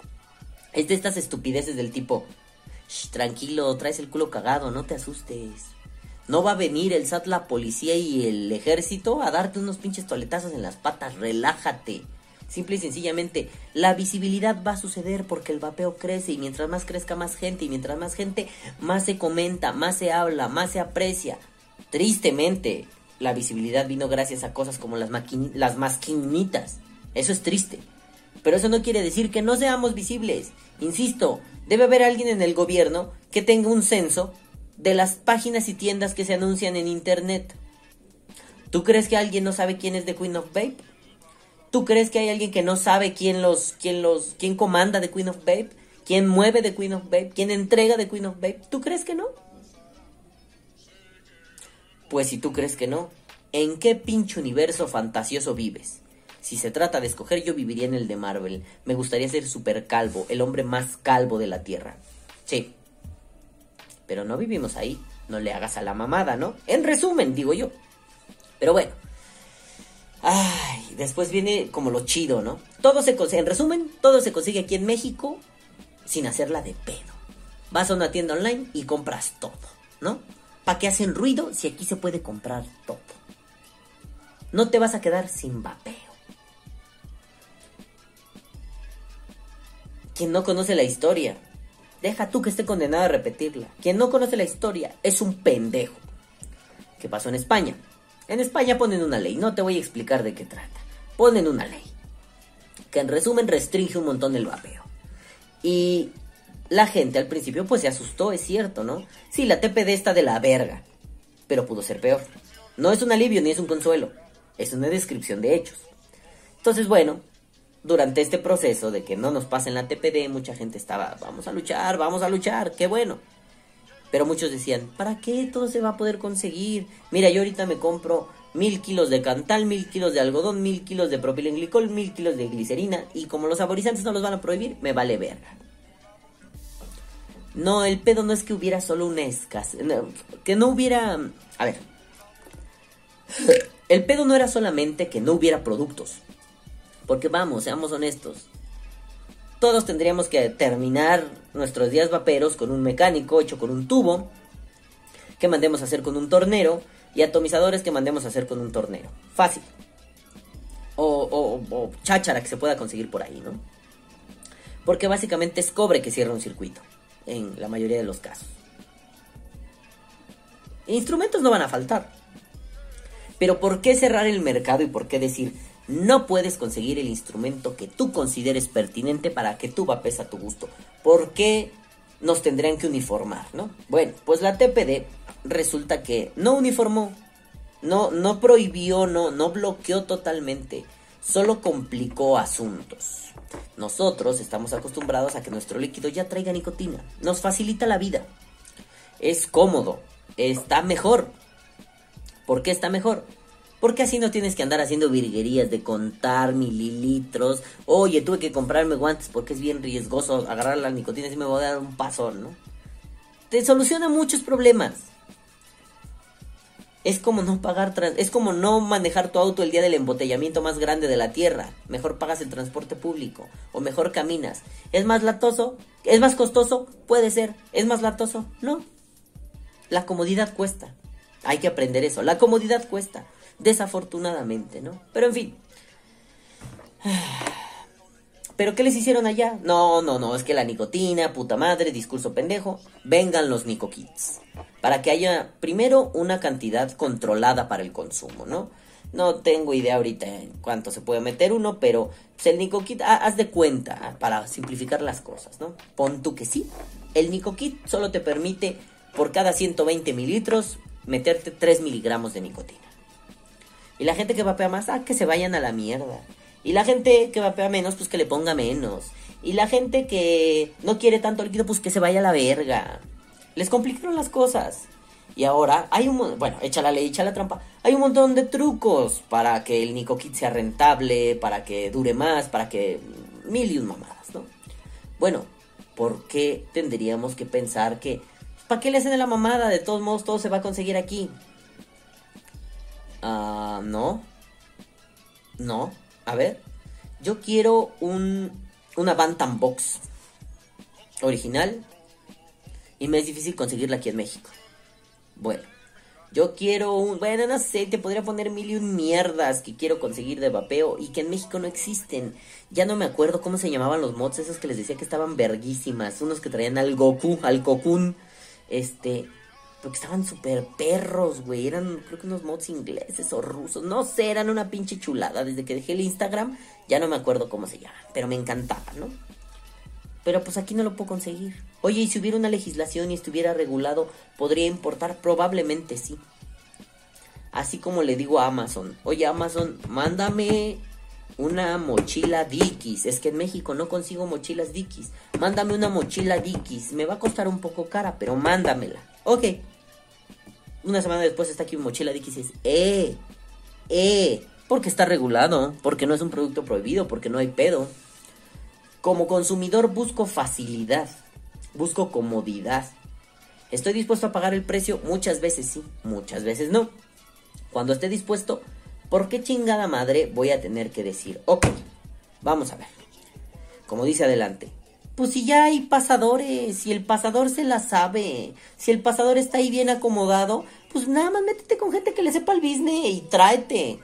Es de estas estupideces del tipo, "Shh, tranquilo, traes el culo cagado, no te asustes. No va a venir el SAT, la policía y el ejército a darte unos pinches toletazos en las patas, relájate. Simple y sencillamente, la visibilidad va a suceder porque el vapeo crece y mientras más crezca más gente y mientras más gente, más se comenta, más se habla, más se aprecia. Tristemente, la visibilidad vino gracias a cosas como las, las masquinitas. Eso es triste. Pero eso no quiere decir que no seamos visibles. Insisto, debe haber alguien en el gobierno que tenga un censo de las páginas y tiendas que se anuncian en internet. ¿Tú crees que alguien no sabe quién es The Queen of Babe? ¿Tú crees que hay alguien que no sabe quién los, quién los, quién comanda The Queen of Babe? ¿Quién mueve The Queen of Babe? ¿Quién entrega The Queen of Babe? ¿Tú crees que no? Pues si tú crees que no, ¿en qué pinche universo fantasioso vives? Si se trata de escoger, yo viviría en el de Marvel. Me gustaría ser super calvo, el hombre más calvo de la Tierra. Sí. Pero no vivimos ahí. No le hagas a la mamada, ¿no? En resumen, digo yo. Pero bueno. Ay, después viene como lo chido, ¿no? Todo se consigue, en resumen, todo se consigue aquí en México sin hacerla de pedo. Vas a una tienda online y compras todo, ¿no? ¿Para qué hacen ruido si aquí se puede comprar todo? No te vas a quedar sin vapeo. Quien no conoce la historia, deja tú que esté condenado a repetirla. Quien no conoce la historia es un pendejo. ¿Qué pasó en España? En España ponen una ley, no te voy a explicar de qué trata. Ponen una ley que en resumen restringe un montón el vapeo. Y la gente al principio pues se asustó, es cierto, ¿no? Sí, la TPD está de la verga, pero pudo ser peor. No es un alivio ni es un consuelo, es una descripción de hechos. Entonces, bueno, durante este proceso de que no nos pasen la TPD, mucha gente estaba, vamos a luchar, vamos a luchar, qué bueno. Pero muchos decían, ¿para qué todo se va a poder conseguir? Mira, yo ahorita me compro mil kilos de cantal, mil kilos de algodón, mil kilos de propilenglicol, mil kilos de glicerina y como los saborizantes no los van a prohibir, me vale verga. No, el pedo no es que hubiera solo una escasez, que no hubiera... A ver. El pedo no era solamente que no hubiera productos. Porque vamos, seamos honestos. Todos tendríamos que terminar nuestros días vaperos con un mecánico hecho con un tubo que mandemos a hacer con un tornero y atomizadores que mandemos a hacer con un tornero. Fácil. O, o, o cháchara que se pueda conseguir por ahí, ¿no? Porque básicamente es cobre que cierra un circuito, en la mayoría de los casos. Instrumentos no van a faltar. Pero ¿por qué cerrar el mercado y por qué decir, no puedes conseguir el instrumento que tú consideres pertinente para que tú vapes a tu gusto. ¿Por qué nos tendrían que uniformar, no? Bueno, pues la TPD resulta que no uniformó, no, no prohibió, no, no bloqueó totalmente, solo complicó asuntos. Nosotros estamos acostumbrados a que nuestro líquido ya traiga nicotina, nos facilita la vida, es cómodo, está mejor. ¿Por qué está mejor? Porque así no tienes que andar haciendo virguerías de contar mililitros. Oye, tuve que comprarme guantes porque es bien riesgoso agarrar la nicotina y me voy a dar un paso, ¿no? Te soluciona muchos problemas. Es como no pagar, es como no manejar tu auto el día del embotellamiento más grande de la tierra. Mejor pagas el transporte público o mejor caminas. ¿Es más latoso? ¿Es más costoso? Puede ser. ¿Es más latoso? No. La comodidad cuesta. Hay que aprender eso. La comodidad cuesta. Desafortunadamente, ¿no? Pero en fin. ¿Pero qué les hicieron allá? No, no, no, es que la nicotina, puta madre, discurso pendejo. Vengan los Kits. Para que haya, primero, una cantidad controlada para el consumo, ¿no? No tengo idea ahorita en cuánto se puede meter uno, pero pues, el Nicokit, ah, haz de cuenta, ah, para simplificar las cosas, ¿no? Pon tú que sí. El Nicokit solo te permite, por cada 120 mililitros, meterte 3 miligramos de nicotina. Y la gente que vapea más, ah, que se vayan a la mierda. Y la gente que vapea menos, pues que le ponga menos. Y la gente que no quiere tanto líquido, pues que se vaya a la verga. Les complicaron las cosas. Y ahora hay un... Bueno, echa la ley, echa la trampa. Hay un montón de trucos para que el NicoKit sea rentable, para que dure más, para que... Mil y un mamadas, ¿no? Bueno, ¿por qué tendríamos que pensar que... ¿Para qué le hacen la mamada? De todos modos, todo se va a conseguir aquí. Ah, no. No. A ver. Yo quiero un, una Bantam Box original. Y me es difícil conseguirla aquí en México. Bueno. Yo quiero un... Bueno, no sé, te podría poner mil y un mierdas que quiero conseguir de vapeo y que en México no existen. Ya no me acuerdo cómo se llamaban los mods, esos que les decía que estaban verguísimas. Unos que traían al Goku, al Cocoon. Este, porque estaban súper perros, güey. Eran, creo que unos mods ingleses o rusos. No sé, eran una pinche chulada. Desde que dejé el Instagram, ya no me acuerdo cómo se llaman. Pero me encantaba, ¿no? Pero pues aquí no lo puedo conseguir. Oye, y si hubiera una legislación y estuviera regulado, ¿podría importar? Probablemente sí. Así como le digo a Amazon. Oye, Amazon, mándame una mochila Dickies. Es que en México no consigo mochilas Dickies. Mándame una mochila Dickies. Me va a costar un poco cara, pero mándamela. Ok. Una semana después está aquí mi mochila Dickies y dices, eh, eh, porque está regulado, porque no es un producto prohibido, porque no hay pedo. Como consumidor busco facilidad, busco comodidad. ¿Estoy dispuesto a pagar el precio? Muchas veces sí, muchas veces no. Cuando esté dispuesto, ¿por qué chingada madre voy a tener que decir, ok, vamos a ver? Como dice adelante, pues si ya hay pasadores, si el pasador se la sabe, si el pasador está ahí bien acomodado, pues nada más métete con gente que le sepa el business y tráete.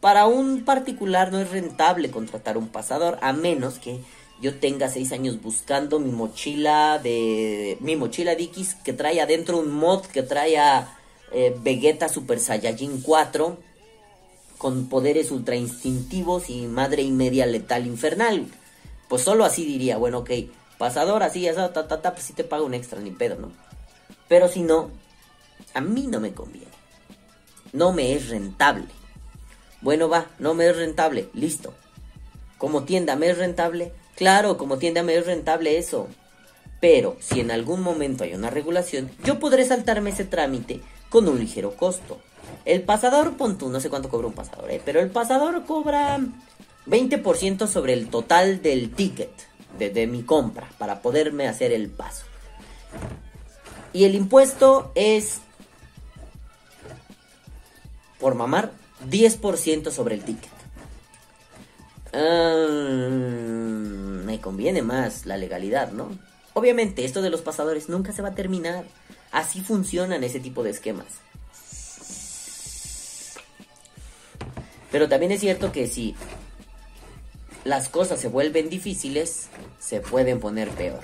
Para un particular no es rentable contratar un pasador, a menos que yo tenga seis años buscando mi mochila de mi mochila Dickies que trae adentro un mod que trae eh, Vegeta Super Saiyajin 4 con poderes ultra instintivos y madre y media letal infernal. Pues solo así diría, bueno, ok, pasador así, ya ta, ta, ta, pues sí te pago un extra, ni pedo, ¿no? Pero si no, a mí no me conviene. No me es rentable. Bueno, va, no me es rentable, listo. Como tienda me es rentable, claro, como tienda me es rentable eso. Pero si en algún momento hay una regulación, yo podré saltarme ese trámite con un ligero costo. El pasador, pon tú, no sé cuánto cobra un pasador, ¿eh? pero el pasador cobra 20% sobre el total del ticket de, mi compra para poderme hacer el paso. Y el impuesto es, por mamar, 10% sobre el ticket. Ah, me conviene más la legalidad, ¿no? Obviamente, esto de los pasadores nunca se va a terminar. Así funcionan ese tipo de esquemas. Pero también es cierto que si las cosas se vuelven difíciles, se pueden poner peor.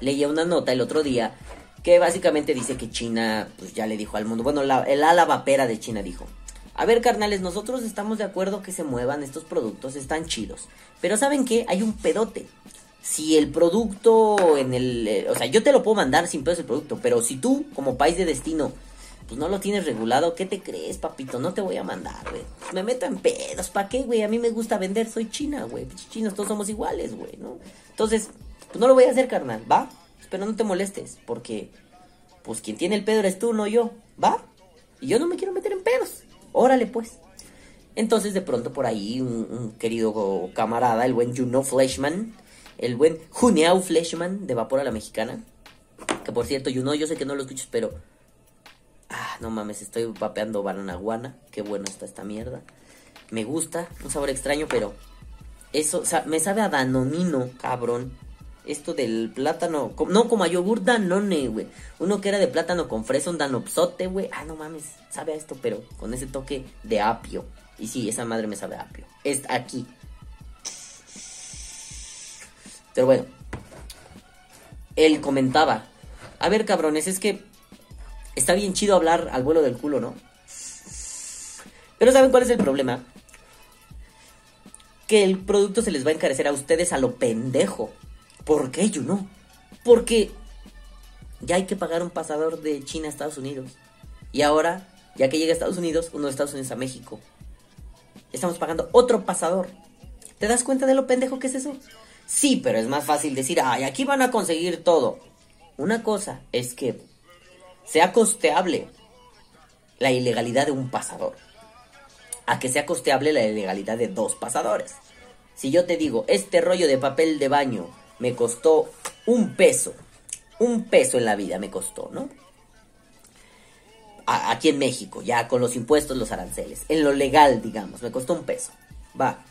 Leía una nota el otro día que básicamente dice que China pues ya le dijo al mundo, bueno, la, el ala vapera de China dijo, A ver, carnales, nosotros estamos de acuerdo que se muevan estos productos, están chidos. Pero ¿saben qué? Hay un pedote. Si el producto en el... eh, o sea, yo te lo puedo mandar sin pedos el producto, pero si tú, como país de destino, pues no lo tienes regulado, ¿qué te crees, papito? No te voy a mandar, güey. Me meto en pedos, ¿para qué, güey? A mí me gusta vender, soy china, güey. Chinos, todos somos iguales, güey, ¿no? Entonces, pues no lo voy a hacer, carnal, ¿va? Pero no te molestes, porque, pues quien tiene el pedo eres tú, no yo, ¿va? Y yo no me quiero meter en pedos. Órale, pues. Entonces, de pronto, por ahí, un, un querido camarada, el buen Juno Fleshman, el buen Juneau Fleshman de Vapor a la Mexicana, que por cierto, Juno, yo sé que no lo escuchas, pero Ah, no mames, estoy vapeando guana. Qué bueno está esta mierda. Me gusta, un sabor extraño, pero eso, o sea, me sabe a danonino, cabrón. Esto del plátano, no como a yogur danone, güey. Uno que era de plátano con fresa, un danopsote, güey. Ah, no mames, sabe a esto, pero con ese toque de apio. Y sí, esa madre me sabe a apio. Es aquí. Pero bueno, él comentaba, a ver cabrones, es que está bien chido hablar al vuelo del culo, ¿no? Pero ¿saben cuál es el problema? Que el producto se les va a encarecer a ustedes a lo pendejo. ¿Por qué yo no? Porque ya hay que pagar un pasador de China a Estados Unidos. Y ahora, ya que llega a Estados Unidos, uno de Estados Unidos a México. Estamos pagando otro pasador. ¿Te das cuenta de lo pendejo que es eso? Sí, pero es más fácil decir, ay, aquí van a conseguir todo. Una cosa es que sea costeable la ilegalidad de un pasador a que sea costeable la ilegalidad de dos pasadores. Si yo te digo, este rollo de papel de baño me costó un peso, un peso en la vida me costó, ¿no? Aquí en México, ya con los impuestos, los aranceles, en lo legal, digamos, me costó un peso, va.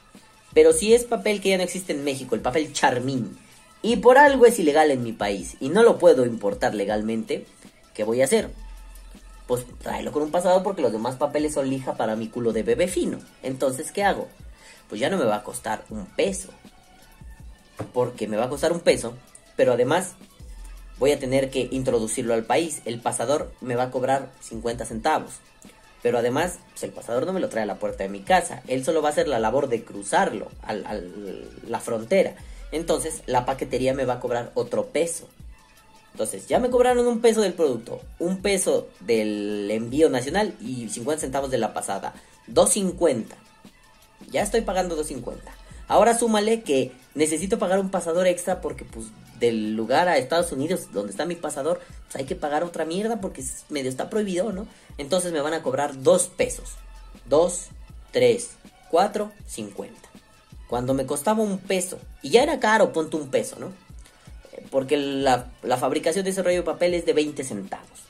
Pero si es papel que ya no existe en México, el papel charmín, y por algo es ilegal en mi país y no lo puedo importar legalmente, ¿qué voy a hacer? Pues tráelo con un pasador porque los demás papeles son lija para mi culo de bebé fino. Entonces, ¿qué hago? Pues ya no me va a costar un peso. Porque me va a costar un peso, pero además voy a tener que introducirlo al país. El pasador me va a cobrar 50 centavos. Pero además, pues el pasador no me lo trae a la puerta de mi casa. Él solo va a hacer la labor de cruzarlo a la frontera. Entonces, la paquetería me va a cobrar otro peso. Entonces, ya me cobraron un peso del producto, un peso del envío nacional y 50 centavos de la pasada. 2.50. Ya estoy pagando 2.50. Ahora súmale que necesito pagar un pasador extra porque pues del lugar a Estados Unidos donde está mi pasador, pues hay que pagar otra mierda porque medio está prohibido, ¿no? Entonces me van a cobrar 2 pesos. 2, 3, 4, 50. Cuando me costaba un peso, y ya era caro, ponte un peso, ¿no? Porque la, fabricación de ese rollo de papel es de 20 centavos.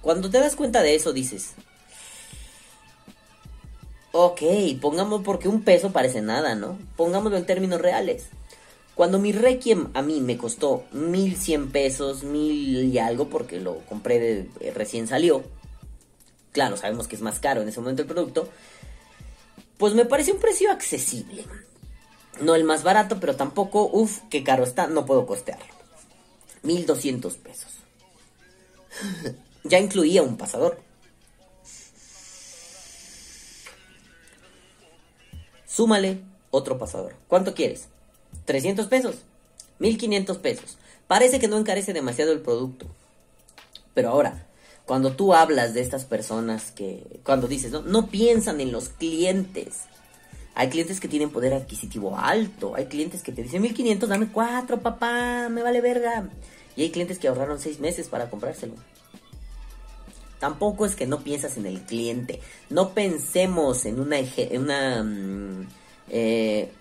Cuando te das cuenta de eso dices, ok, pongamos porque un peso parece nada, ¿no? Pongámoslo en términos reales. Cuando mi Requiem a mí me costó 1100 pesos, mil y algo, porque lo compré de, eh, recién salió. Claro, sabemos que es más caro en ese momento el producto. Pues me parece un precio accesible. No el más barato, pero tampoco, uff, qué caro está, no puedo costearlo. 1200 pesos. ya incluía un pasador. Súmale otro pasador. ¿Cuánto quieres? ¿300 pesos? 1500 pesos. Parece que no encarece demasiado el producto. Pero ahora, cuando tú hablas de estas personas que, cuando dices, no, no piensan en los clientes. Hay clientes que tienen poder adquisitivo alto. Hay clientes que te dicen 1500, dame cuatro, papá, me vale verga. Y hay clientes que ahorraron seis meses para comprárselo. Tampoco es que no piensas en el cliente. No pensemos en una... En una mm, eh,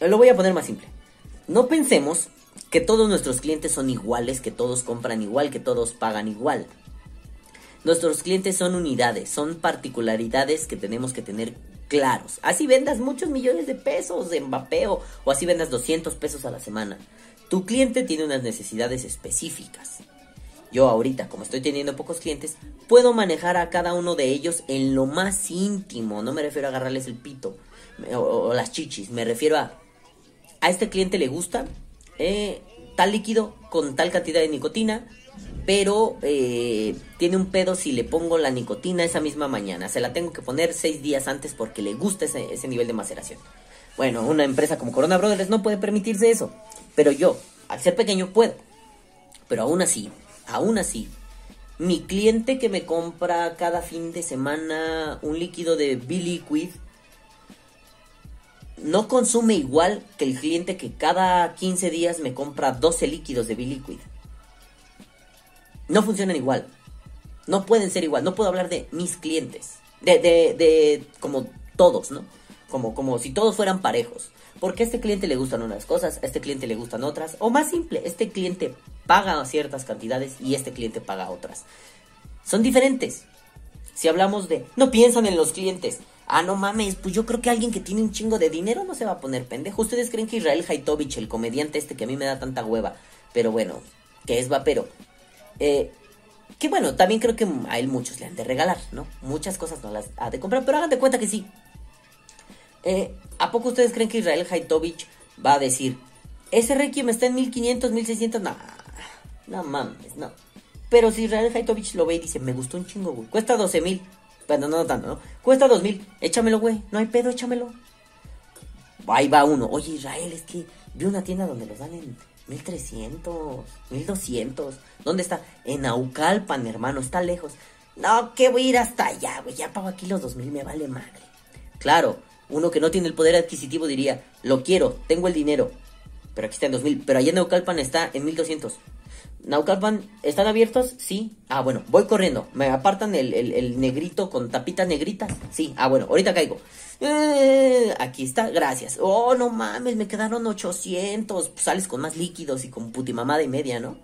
lo voy a poner más simple. No pensemos que todos nuestros clientes son iguales, que todos compran igual, que todos pagan igual. Nuestros clientes son unidades, son particularidades que tenemos que tener claros. Así vendas muchos millones de pesos de vapeo o así vendas 200 pesos a la semana. Tu cliente tiene unas necesidades específicas. Yo ahorita, como estoy teniendo pocos clientes, puedo manejar a cada uno de ellos en lo más íntimo. No me refiero a agarrarles el pito o las chichis. Me refiero a, a este cliente le gusta eh, tal líquido con tal cantidad de nicotina pero eh, tiene un pedo si le pongo la nicotina esa misma mañana. Se la tengo que poner seis días antes porque le gusta ese, ese nivel de maceración. Bueno, una empresa como Corona Brothers no puede permitirse eso, pero yo, al ser pequeño, puedo. Pero aún así, aún así, mi cliente que me compra cada fin de semana un líquido de B-Liquid no consume igual que el cliente que cada 15 días me compra 12 líquidos de B-Liquid. No funcionan igual. No pueden ser igual. No puedo hablar de mis clientes. De, de, de como todos, ¿no? Como, como si todos fueran parejos. Porque a este cliente le gustan unas cosas, a este cliente le gustan otras. O más simple, este cliente paga ciertas cantidades y este cliente paga otras. Son diferentes. Si hablamos de, no piensan en los clientes. Ah, no mames, pues yo creo que alguien que tiene un chingo de dinero no se va a poner pendejo. ¿Ustedes creen que Israel Haitovich, el comediante este que a mí me da tanta hueva, pero bueno, que es vapero, eh, que bueno, también creo que a él muchos le han de regalar, ¿no? Muchas cosas no las ha de comprar, pero hagan de cuenta que sí. Eh, ¿A poco ustedes creen que Israel Haitovich va a decir, ese Requiem está en 1500, 1600? No, no mames, no. Pero si Israel Haitovich lo ve y dice, me gustó un chingo, güey, cuesta 12 mil. Bueno, no, tanto, ¿no? Cuesta 2 mil, échamelo, güey, no hay pedo, échamelo. Ahí va uno, oye Israel, es que vi una tienda donde los dan en 1300, 1200. ¿Dónde está? En Aucalpan, hermano, está lejos. No, que voy a ir hasta allá, güey, ya pago aquí los 2000, me vale madre. Claro, uno que no tiene el poder adquisitivo diría, lo quiero, tengo el dinero, pero aquí está en 2000, pero allá en Naucalpan está en 1200. Naucalpan, ¿están abiertos? Sí. Ah, bueno, voy corriendo. ¿Me apartan el, el, negrito con tapita negrita? Sí. Ah, bueno, ahorita caigo. Eh, aquí está, gracias. Oh, no mames, me quedaron 800. Pues sales con más líquidos y con putimamada y media, ¿no?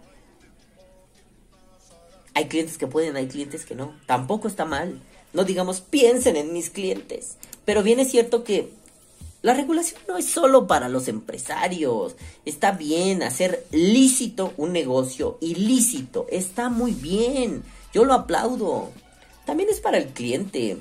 Hay clientes que pueden, hay clientes que no. Tampoco está mal. No digamos, piensen en mis clientes. Pero bien es cierto que la regulación no es solo para los empresarios. Está bien hacer lícito un negocio ilícito. Está muy bien. Yo lo aplaudo. También es para el cliente.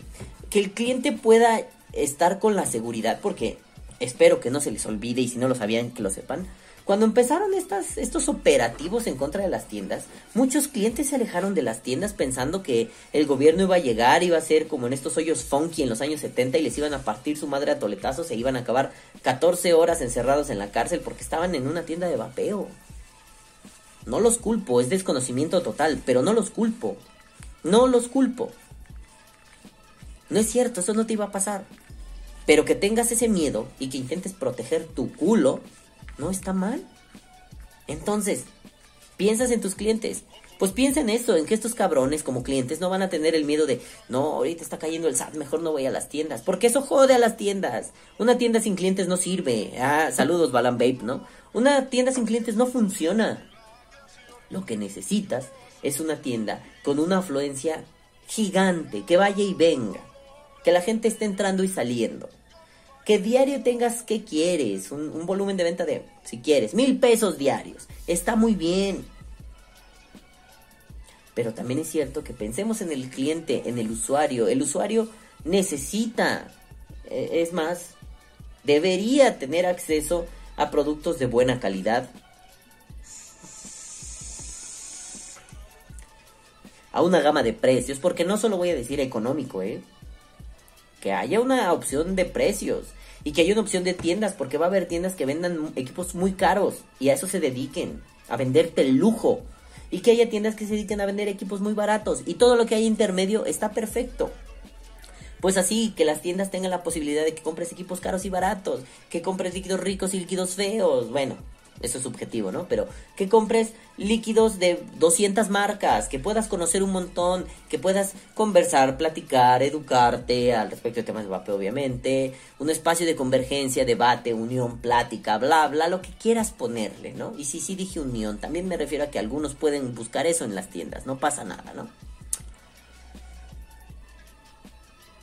Que el cliente pueda estar con la seguridad, porque espero que no se les olvide y si no lo sabían, que lo sepan cuando empezaron estas, estos operativos en contra de las tiendas, muchos clientes se alejaron de las tiendas pensando que el gobierno iba a llegar, iba a ser como en estos hoyos funky en los años 70 y les iban a partir su madre a toletazos e iban a acabar 14 horas encerrados en la cárcel porque estaban en una tienda de vapeo. No los culpo, es desconocimiento total, pero no los culpo. No los culpo. No es cierto, eso no te iba a pasar. Pero que tengas ese miedo y que intentes proteger tu culo no está mal. Entonces, piensas en tus clientes. Pues piensa en esto, en que estos cabrones como clientes no van a tener el miedo de, no, ahorita está cayendo el SAT, mejor no voy a las tiendas. Porque eso jode a las tiendas. Una tienda sin clientes no sirve. Ah, saludos, Balan Babe, ¿no? Una tienda sin clientes no funciona. Lo que necesitas es una tienda con una afluencia gigante, que vaya y venga. Que la gente esté entrando y saliendo que diario tengas, ¿qué quieres? Un, volumen de venta de, si quieres, mil pesos diarios. Está muy bien. Pero también es cierto que pensemos en el cliente, en el usuario. El usuario necesita, e, es más, debería tener acceso a productos de buena calidad. A una gama de precios, porque no solo voy a decir económico, ¿eh? Que haya una opción de precios y que haya una opción de tiendas, porque va a haber tiendas que vendan equipos muy caros y a eso se dediquen, a venderte el lujo. Y que haya tiendas que se dediquen a vender equipos muy baratos y todo lo que hay intermedio está perfecto. Pues así, que las tiendas tengan la posibilidad de que compres equipos caros y baratos, que compres líquidos ricos y líquidos feos. Bueno, eso es subjetivo, ¿no? Pero que compres líquidos de 200 marcas, que puedas conocer un montón, que puedas conversar, platicar, educarte al respecto de temas de vapeo, obviamente, un espacio de convergencia, debate, unión, plática, bla, bla, lo que quieras ponerle, ¿no? Y si sí dije unión, también me refiero a que algunos pueden buscar eso en las tiendas, no pasa nada, ¿no?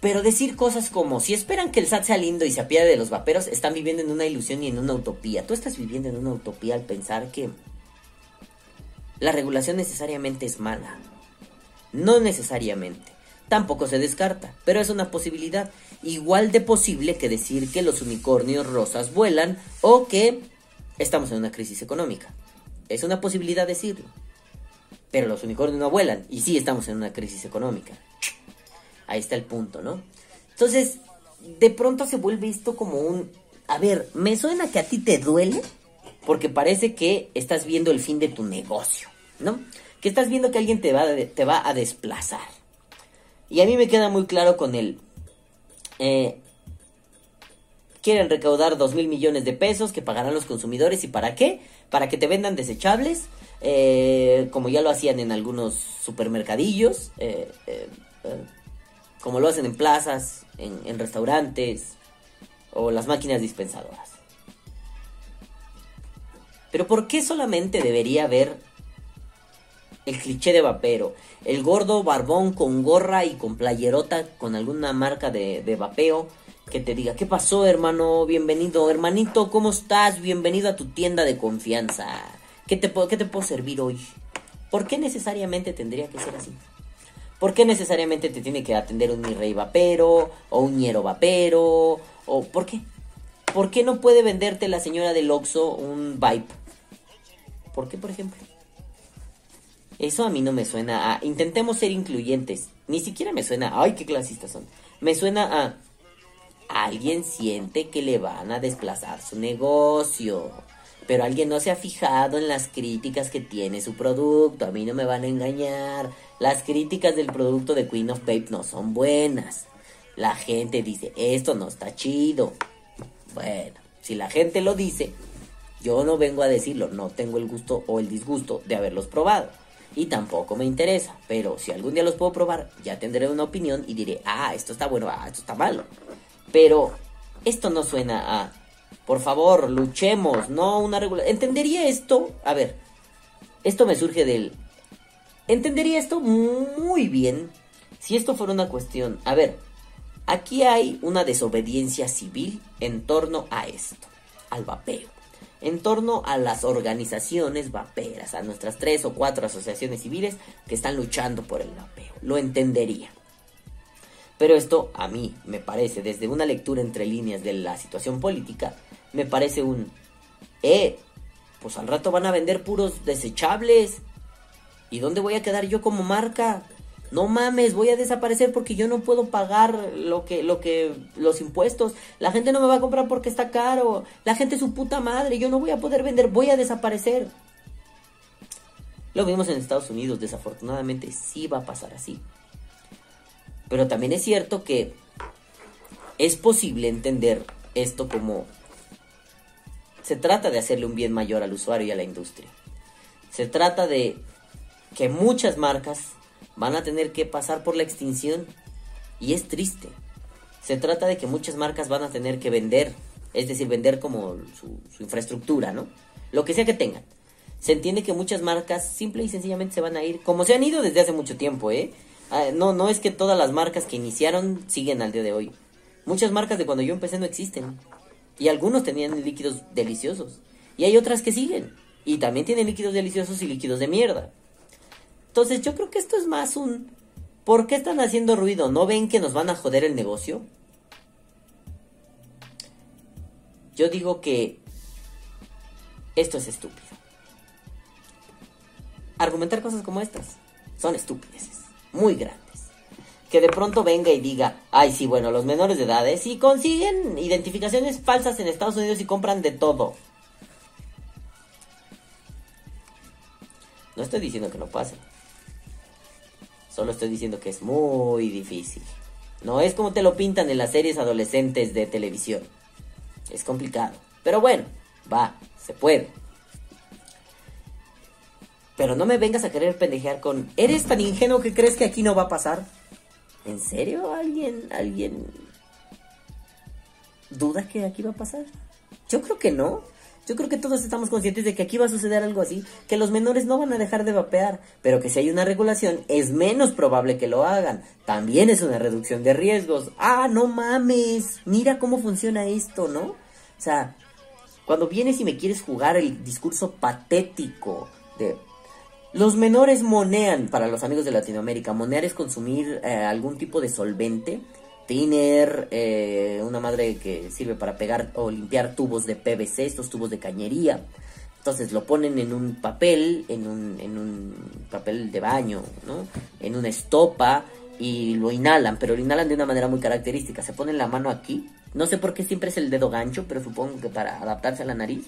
Pero decir cosas como, si esperan que el SAT sea lindo y se apiade de los vaperos, están viviendo en una ilusión y en una utopía. Tú estás viviendo en una utopía al pensar que la regulación necesariamente es mala. No necesariamente. Tampoco se descarta, pero es una posibilidad. Igual de posible que decir que los unicornios rosas vuelan o que estamos en una crisis económica. Es una posibilidad decirlo. pero los unicornios no vuelan. Y sí estamos en una crisis económica. Ahí está el punto, ¿no? Entonces, de pronto se vuelve esto como un... A ver, me suena que a ti te duele porque parece que estás viendo el fin de tu negocio, ¿no? Que estás viendo que alguien te va, te va a desplazar. Y a mí me queda muy claro con él. Eh, quieren recaudar 2 mil millones de pesos que pagarán los consumidores. ¿Y para qué? Para que te vendan desechables, eh, como ya lo hacían en algunos supermercadillos, eh, como lo hacen en plazas, en, restaurantes o las máquinas dispensadoras. Pero ¿por qué solamente debería haber el cliché de vapero? El gordo barbón con gorra y con playerota con alguna marca de, de vapeo que te diga, ¿qué pasó hermano? Bienvenido, hermanito, ¿cómo estás? Bienvenido a tu tienda de confianza. ¿Qué te, ¿Qué te puedo servir hoy? ¿Por qué necesariamente tendría que ser así? ¿Por qué necesariamente te tiene que atender un mi rey vapero o un ñero vapero? ¿O por qué? ¿Por qué no puede venderte la señora del Oxxo un Vibe? ¿Por qué, por ejemplo? Eso a mí no me suena a... Intentemos ser incluyentes. Ni siquiera me suena... ¡Ay, qué clasistas son! Me suena a... Alguien siente que le van a desplazar su negocio. Pero alguien no se ha fijado en las críticas que tiene su producto. A mí no me van a engañar. Las críticas del producto de Queen of Babe no son buenas. La gente dice, esto no está chido. Bueno, si la gente lo dice, yo no vengo a decirlo, no tengo el gusto o el disgusto de haberlos probado. Y tampoco me interesa, pero si algún día los puedo probar, ya tendré una opinión y diré, ah, esto está bueno, ah, esto está malo. Pero esto no suena a, por favor, luchemos, no una regulación. Entendería esto, a ver, esto me surge del... Entendería esto muy bien si esto fuera una cuestión, a ver, aquí hay una desobediencia civil en torno a esto, al vapeo en torno a las organizaciones vaperas, a nuestras tres o cuatro asociaciones civiles que están luchando por el vapeo. Lo entendería. Pero esto a mí me parece, desde una lectura entre líneas de la situación política, me parece un... Eh, pues al rato van a vender puros desechables. ¿Y dónde voy a quedar yo como marca? no mames, voy a desaparecer porque yo no puedo pagar lo que, lo que, los impuestos. La gente no me va a comprar porque está caro. La gente es su puta madre. Yo no voy a poder vender, voy a desaparecer. Lo vimos en Estados Unidos, desafortunadamente sí va a pasar así. Pero también es cierto que es posible entender esto como se trata de hacerle un bien mayor al usuario y a la industria. Se trata de que muchas marcas van a tener que pasar por la extinción y es triste. Se trata de que muchas marcas van a tener que vender, es decir, vender como su, infraestructura, ¿no? Lo que sea que tengan. Se entiende que muchas marcas simple y sencillamente se van a ir, como se han ido desde hace mucho tiempo, ¿eh? Ah, no, no es que todas las marcas que iniciaron siguen al día de hoy. Muchas marcas de cuando yo empecé no existen. Y algunos tenían líquidos deliciosos. Y hay otras que siguen. Y también tienen líquidos deliciosos y líquidos de mierda. Entonces yo creo que esto es más un... ¿Por qué están haciendo ruido? ¿No ven que nos van a joder el negocio? Yo digo que esto es estúpido. Argumentar cosas como estas son estúpidas, muy grandes. Que de pronto venga y diga, ay sí, bueno, los menores de edad, si consiguen identificaciones falsas en Estados Unidos y compran de todo. No estoy diciendo que no pase. Solo estoy diciendo que es muy difícil. No es como te lo pintan en las series adolescentes de televisión. Es complicado. Pero bueno, va, se puede. Pero no me vengas a querer pendejear con... ¿Eres tan ingenuo que crees que aquí no va a pasar? ¿En serio? ¿Alguien, alguien duda que aquí va a pasar? Yo creo que no. Yo creo que todos estamos conscientes de que aquí va a suceder algo así, que los menores no van a dejar de vapear, pero que si hay una regulación es menos probable que lo hagan. También es una reducción de riesgos. Ah, no mames, mira cómo funciona esto, ¿no? O sea, cuando vienes y me quieres jugar el discurso patético de los menores monean, para los amigos de Latinoamérica, monear es consumir eh, algún tipo de solvente thinner, eh, una madre que sirve para pegar o limpiar tubos de PVC, estos tubos de cañería. Entonces lo ponen en un papel, en un, en un papel de baño, ¿no? En una estopa y lo inhalan, pero lo inhalan de una manera muy característica. Se ponen la mano aquí, no sé por qué siempre es el dedo gancho, pero supongo que para adaptarse a la nariz.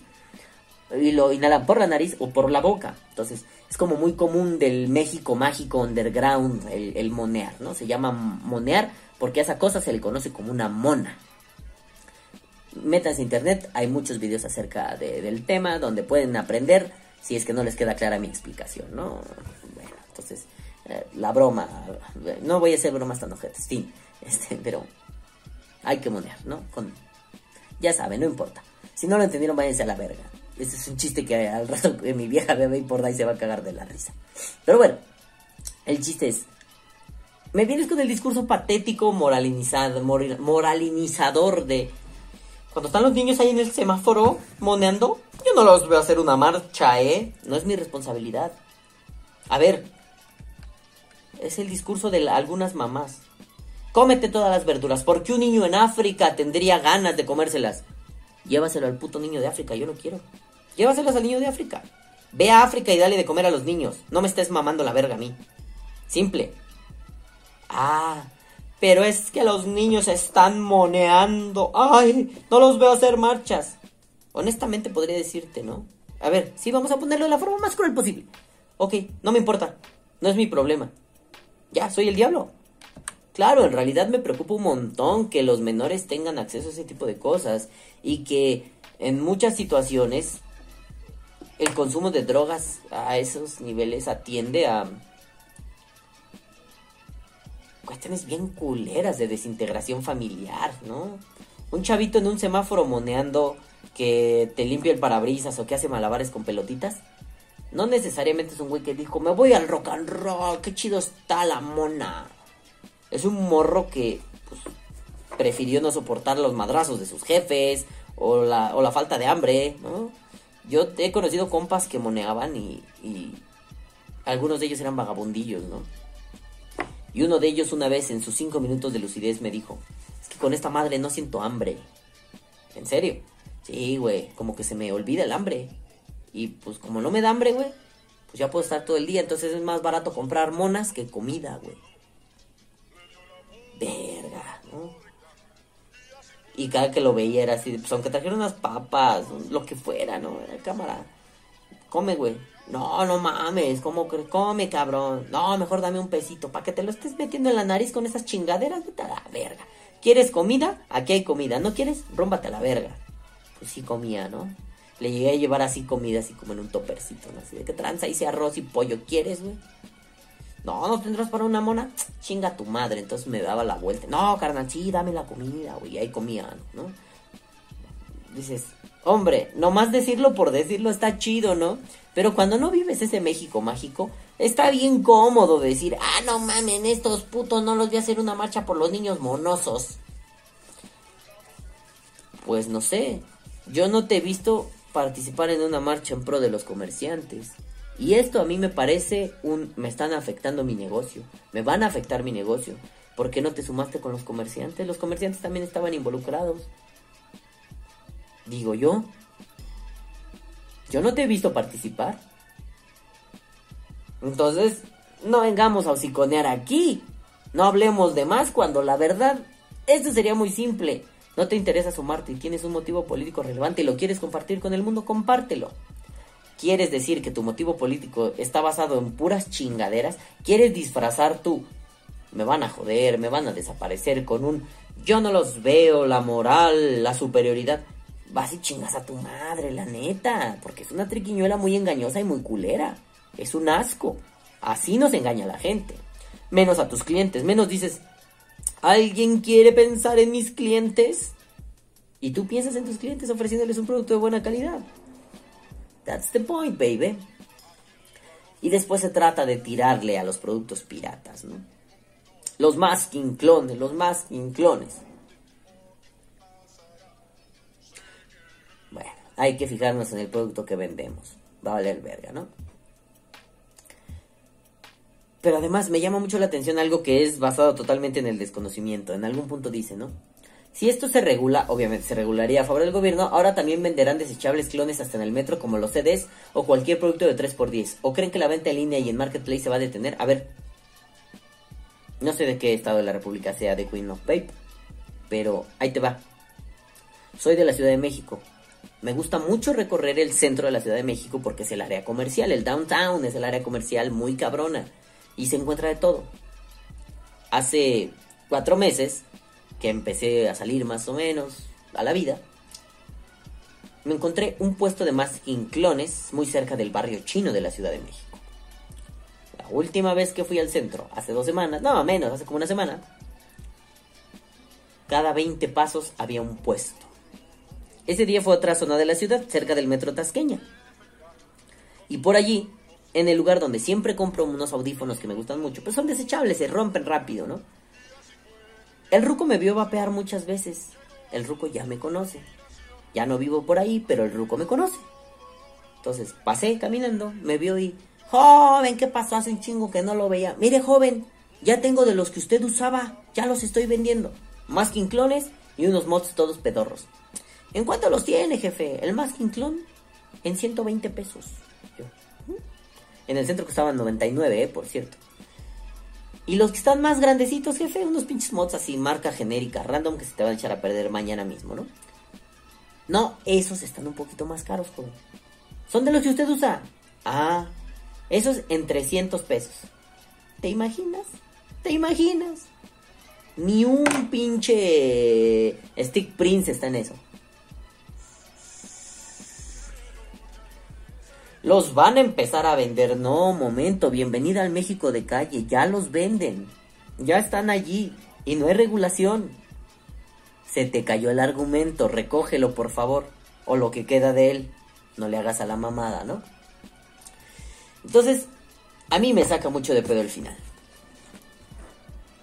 Y lo inhalan por la nariz o por la boca. Entonces es como muy común del México mágico underground el, el monear, ¿no? Se llama monear porque a esa cosa se le conoce como una mona métanse a internet, hay muchos videos acerca del tema donde pueden aprender si es que no les queda clara mi explicación, ¿no? Bueno, entonces, eh, la broma, no voy a hacer bromas tan ojetes, fin, este, pero hay que monear, ¿no? Con, ya saben, no importa. Si no lo entendieron, váyanse a la verga. Ese es un chiste que al rato mi vieja bebé y por ahí se va a cagar de la risa. Pero bueno, el chiste es, me vienes con el discurso patético, moralizado, moralinizador de cuando están los niños ahí en el semáforo moneando, yo no los voy a hacer una marcha, ¿eh? No es mi responsabilidad. A ver, es el discurso de algunas mamás. Cómete todas las verduras, porque un niño en África tendría ganas de comérselas. Llévaselo al puto niño de África, yo no quiero. Llévaselas al niño de África. Ve a África y dale de comer a los niños. No me estés mamando la verga a mí. Simple. Ah, pero es que los niños están moneando. Ay, no los veo hacer marchas. Honestamente podría decirte, ¿no? A ver, sí, vamos a ponerlo de la forma más cruel posible. Ok, no me importa. No es mi problema. Ya, soy el diablo. Claro, en realidad me preocupa un montón que los menores tengan acceso a ese tipo de cosas y que en muchas situaciones el consumo de drogas a esos niveles atiende a cuestiones bien culeras de desintegración familiar, ¿no? Un chavito en un semáforo moneando que te limpia el parabrisas o que hace malabares con pelotitas. No necesariamente es un güey que dijo, me voy al rock and roll, qué chido está la mona. Es un morro que pues, prefirió no soportar los madrazos de sus jefes o la, o la falta de hambre, ¿no? Yo he conocido compas que moneaban y, y algunos de ellos eran vagabundillos, ¿no? Y uno de ellos una vez en sus cinco minutos de lucidez me dijo, es que con esta madre no siento hambre. ¿En serio? Sí, güey, como que se me olvida el hambre. Y pues como no me da hambre, güey, pues ya puedo estar todo el día. Entonces es más barato comprar monas que comida, güey. Verga, ¿no? Y cada que lo veía era así, pues aunque trajeron unas papas, lo que fuera, ¿no? Era cámara. Come, güey. No, no mames, ¿cómo que come, cabrón? No, mejor dame un pesito para que te lo estés metiendo en la nariz con esas chingaderas, vete a la verga. ¿Quieres comida? Aquí hay comida. ¿No quieres? Rómbate a la verga. Pues sí comía, ¿no? Le llegué a llevar así comida, así como en un topercito, ¿no? Así de que tranza, hice arroz y pollo. ¿Quieres, güey? No, ¿no tendrás para una mona? Chinga tu madre. Entonces me daba la vuelta. No, carnal, sí, dame la comida, güey. Ahí comía, ¿no? Dices, hombre, nomás decirlo por decirlo está chido, ¿no? Pero cuando no vives ese México mágico, está bien cómodo decir, ah, no mamen, estos putos no los voy a hacer una marcha por los niños monosos. Pues no sé, yo no te he visto participar en una marcha en pro de los comerciantes. Y esto a mí me parece un, me están afectando mi negocio, me van a afectar mi negocio. ¿Por qué no te sumaste con los comerciantes? Los comerciantes también estaban involucrados. Digo yo, yo no te he visto participar. Entonces, no vengamos a hociconear aquí. No hablemos de más cuando la verdad, esto sería muy simple. No te interesa sumarte y tienes un motivo político relevante y lo quieres compartir con el mundo, compártelo. ¿Quieres decir que tu motivo político está basado en puras chingaderas? ¿Quieres disfrazar tú? Me van a joder, me van a desaparecer con un yo no los veo, la moral, la superioridad vas y chingas a tu madre, la neta, porque es una triquiñuela muy engañosa y muy culera. Es un asco. Así nos engaña la gente. Menos a tus clientes, menos dices, ¿alguien quiere pensar en mis clientes? Y tú piensas en tus clientes ofreciéndoles un producto de buena calidad. That's the point, baby. Y después se trata de tirarle a los productos piratas, ¿no? Los masking clones, los masking clones. Hay que fijarnos en el producto que vendemos. Va a valer verga, ¿no? Pero además me llama mucho la atención algo que es basado totalmente en el desconocimiento. En algún punto dice, ¿no? Si esto se regula, obviamente se regularía a favor del gobierno, ahora también venderán desechables clones hasta en el metro como los CDs o cualquier producto de 3x10. ¿O creen que la venta en línea y en Marketplace se va a detener? A ver, no sé de qué estado de la República sea de Queen of Vape, pero ahí te va. Soy de la Ciudad de México. Me gusta mucho recorrer el centro de la Ciudad de México porque es el área comercial. El downtown es el área comercial muy cabrona y se encuentra de todo. Hace cuatro meses que empecé a salir más o menos a la vida, me encontré un puesto de masking clones muy cerca del barrio chino de la Ciudad de México. La última vez que fui al centro, hace dos semanas, no, menos, hace como una semana, cada 20 pasos había un puesto. Ese día fue otra zona de la ciudad, cerca del metro Tasqueña. Y por allí, en el lugar donde siempre compro unos audífonos que me gustan mucho, pues son desechables, se rompen rápido, ¿no? El ruco me vio vapear muchas veces. El ruco ya me conoce. Ya no vivo por ahí, pero el ruco me conoce. Entonces pasé caminando, me vio y... Joven, ¿qué pasó? Hace un chingo que no lo veía. Mire, joven, ya tengo de los que usted usaba. Ya los estoy vendiendo. Masking clones y unos mods todos pedorros. ¿En cuánto los tiene, jefe? El masking clon en 120 pesos. Yo. ¿Mm? En el centro costaban 99, eh, por cierto. Y los que están más grandecitos, jefe, unos pinches mods así, marca genérica, random, que se te van a echar a perder mañana mismo, ¿no? No, esos están un poquito más caros, joven. ¿Son de los que usted usa? Ah, esos en 300 pesos. ¿Te imaginas? ¿Te imaginas? Ni un pinche Stick Prince está en eso. Los van a empezar a vender. No, momento, bienvenida al México de calle. Ya los venden. Ya están allí. Y no hay regulación. Se te cayó el argumento. Recógelo, por favor. O lo que queda de él. No le hagas a la mamada, ¿no? Entonces, a mí me saca mucho de pedo el final.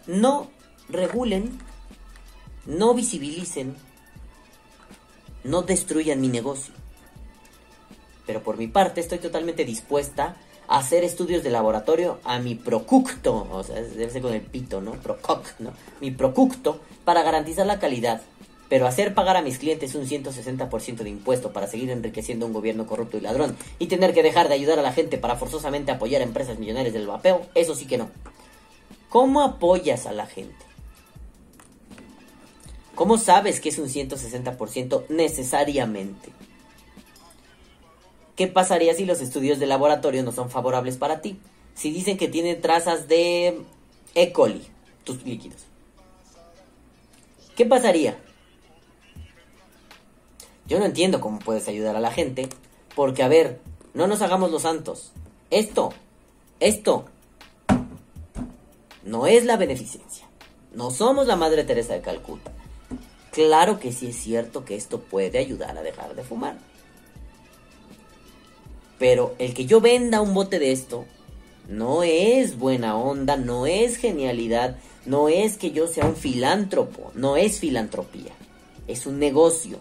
No regulen. No visibilicen. No destruyan mi negocio. Pero por mi parte estoy totalmente dispuesta a hacer estudios de laboratorio a mi procucto, o sea, debe ser con el pito, ¿no? Prococ, ¿no? Mi procucto para garantizar la calidad. Pero hacer pagar a mis clientes un 160% de impuesto para seguir enriqueciendo un gobierno corrupto y ladrón y tener que dejar de ayudar a la gente para forzosamente apoyar a empresas millonarias del vapeo, eso sí que no. ¿Cómo apoyas a la gente? ¿Cómo sabes que es un 160% necesariamente? ¿Qué pasaría si los estudios de laboratorio no son favorables para ti? Si dicen que tiene trazas de E. coli, tus líquidos. ¿Qué pasaría? Yo no entiendo cómo puedes ayudar a la gente, porque a ver, no nos hagamos los santos. Esto, esto, no es la beneficencia. No somos la Madre Teresa de Calcuta. Claro que sí es cierto que esto puede ayudar a dejar de fumar. Pero el que yo venda un bote de esto no es buena onda, no es genialidad, no es que yo sea un filántropo, no es filantropía, es un negocio.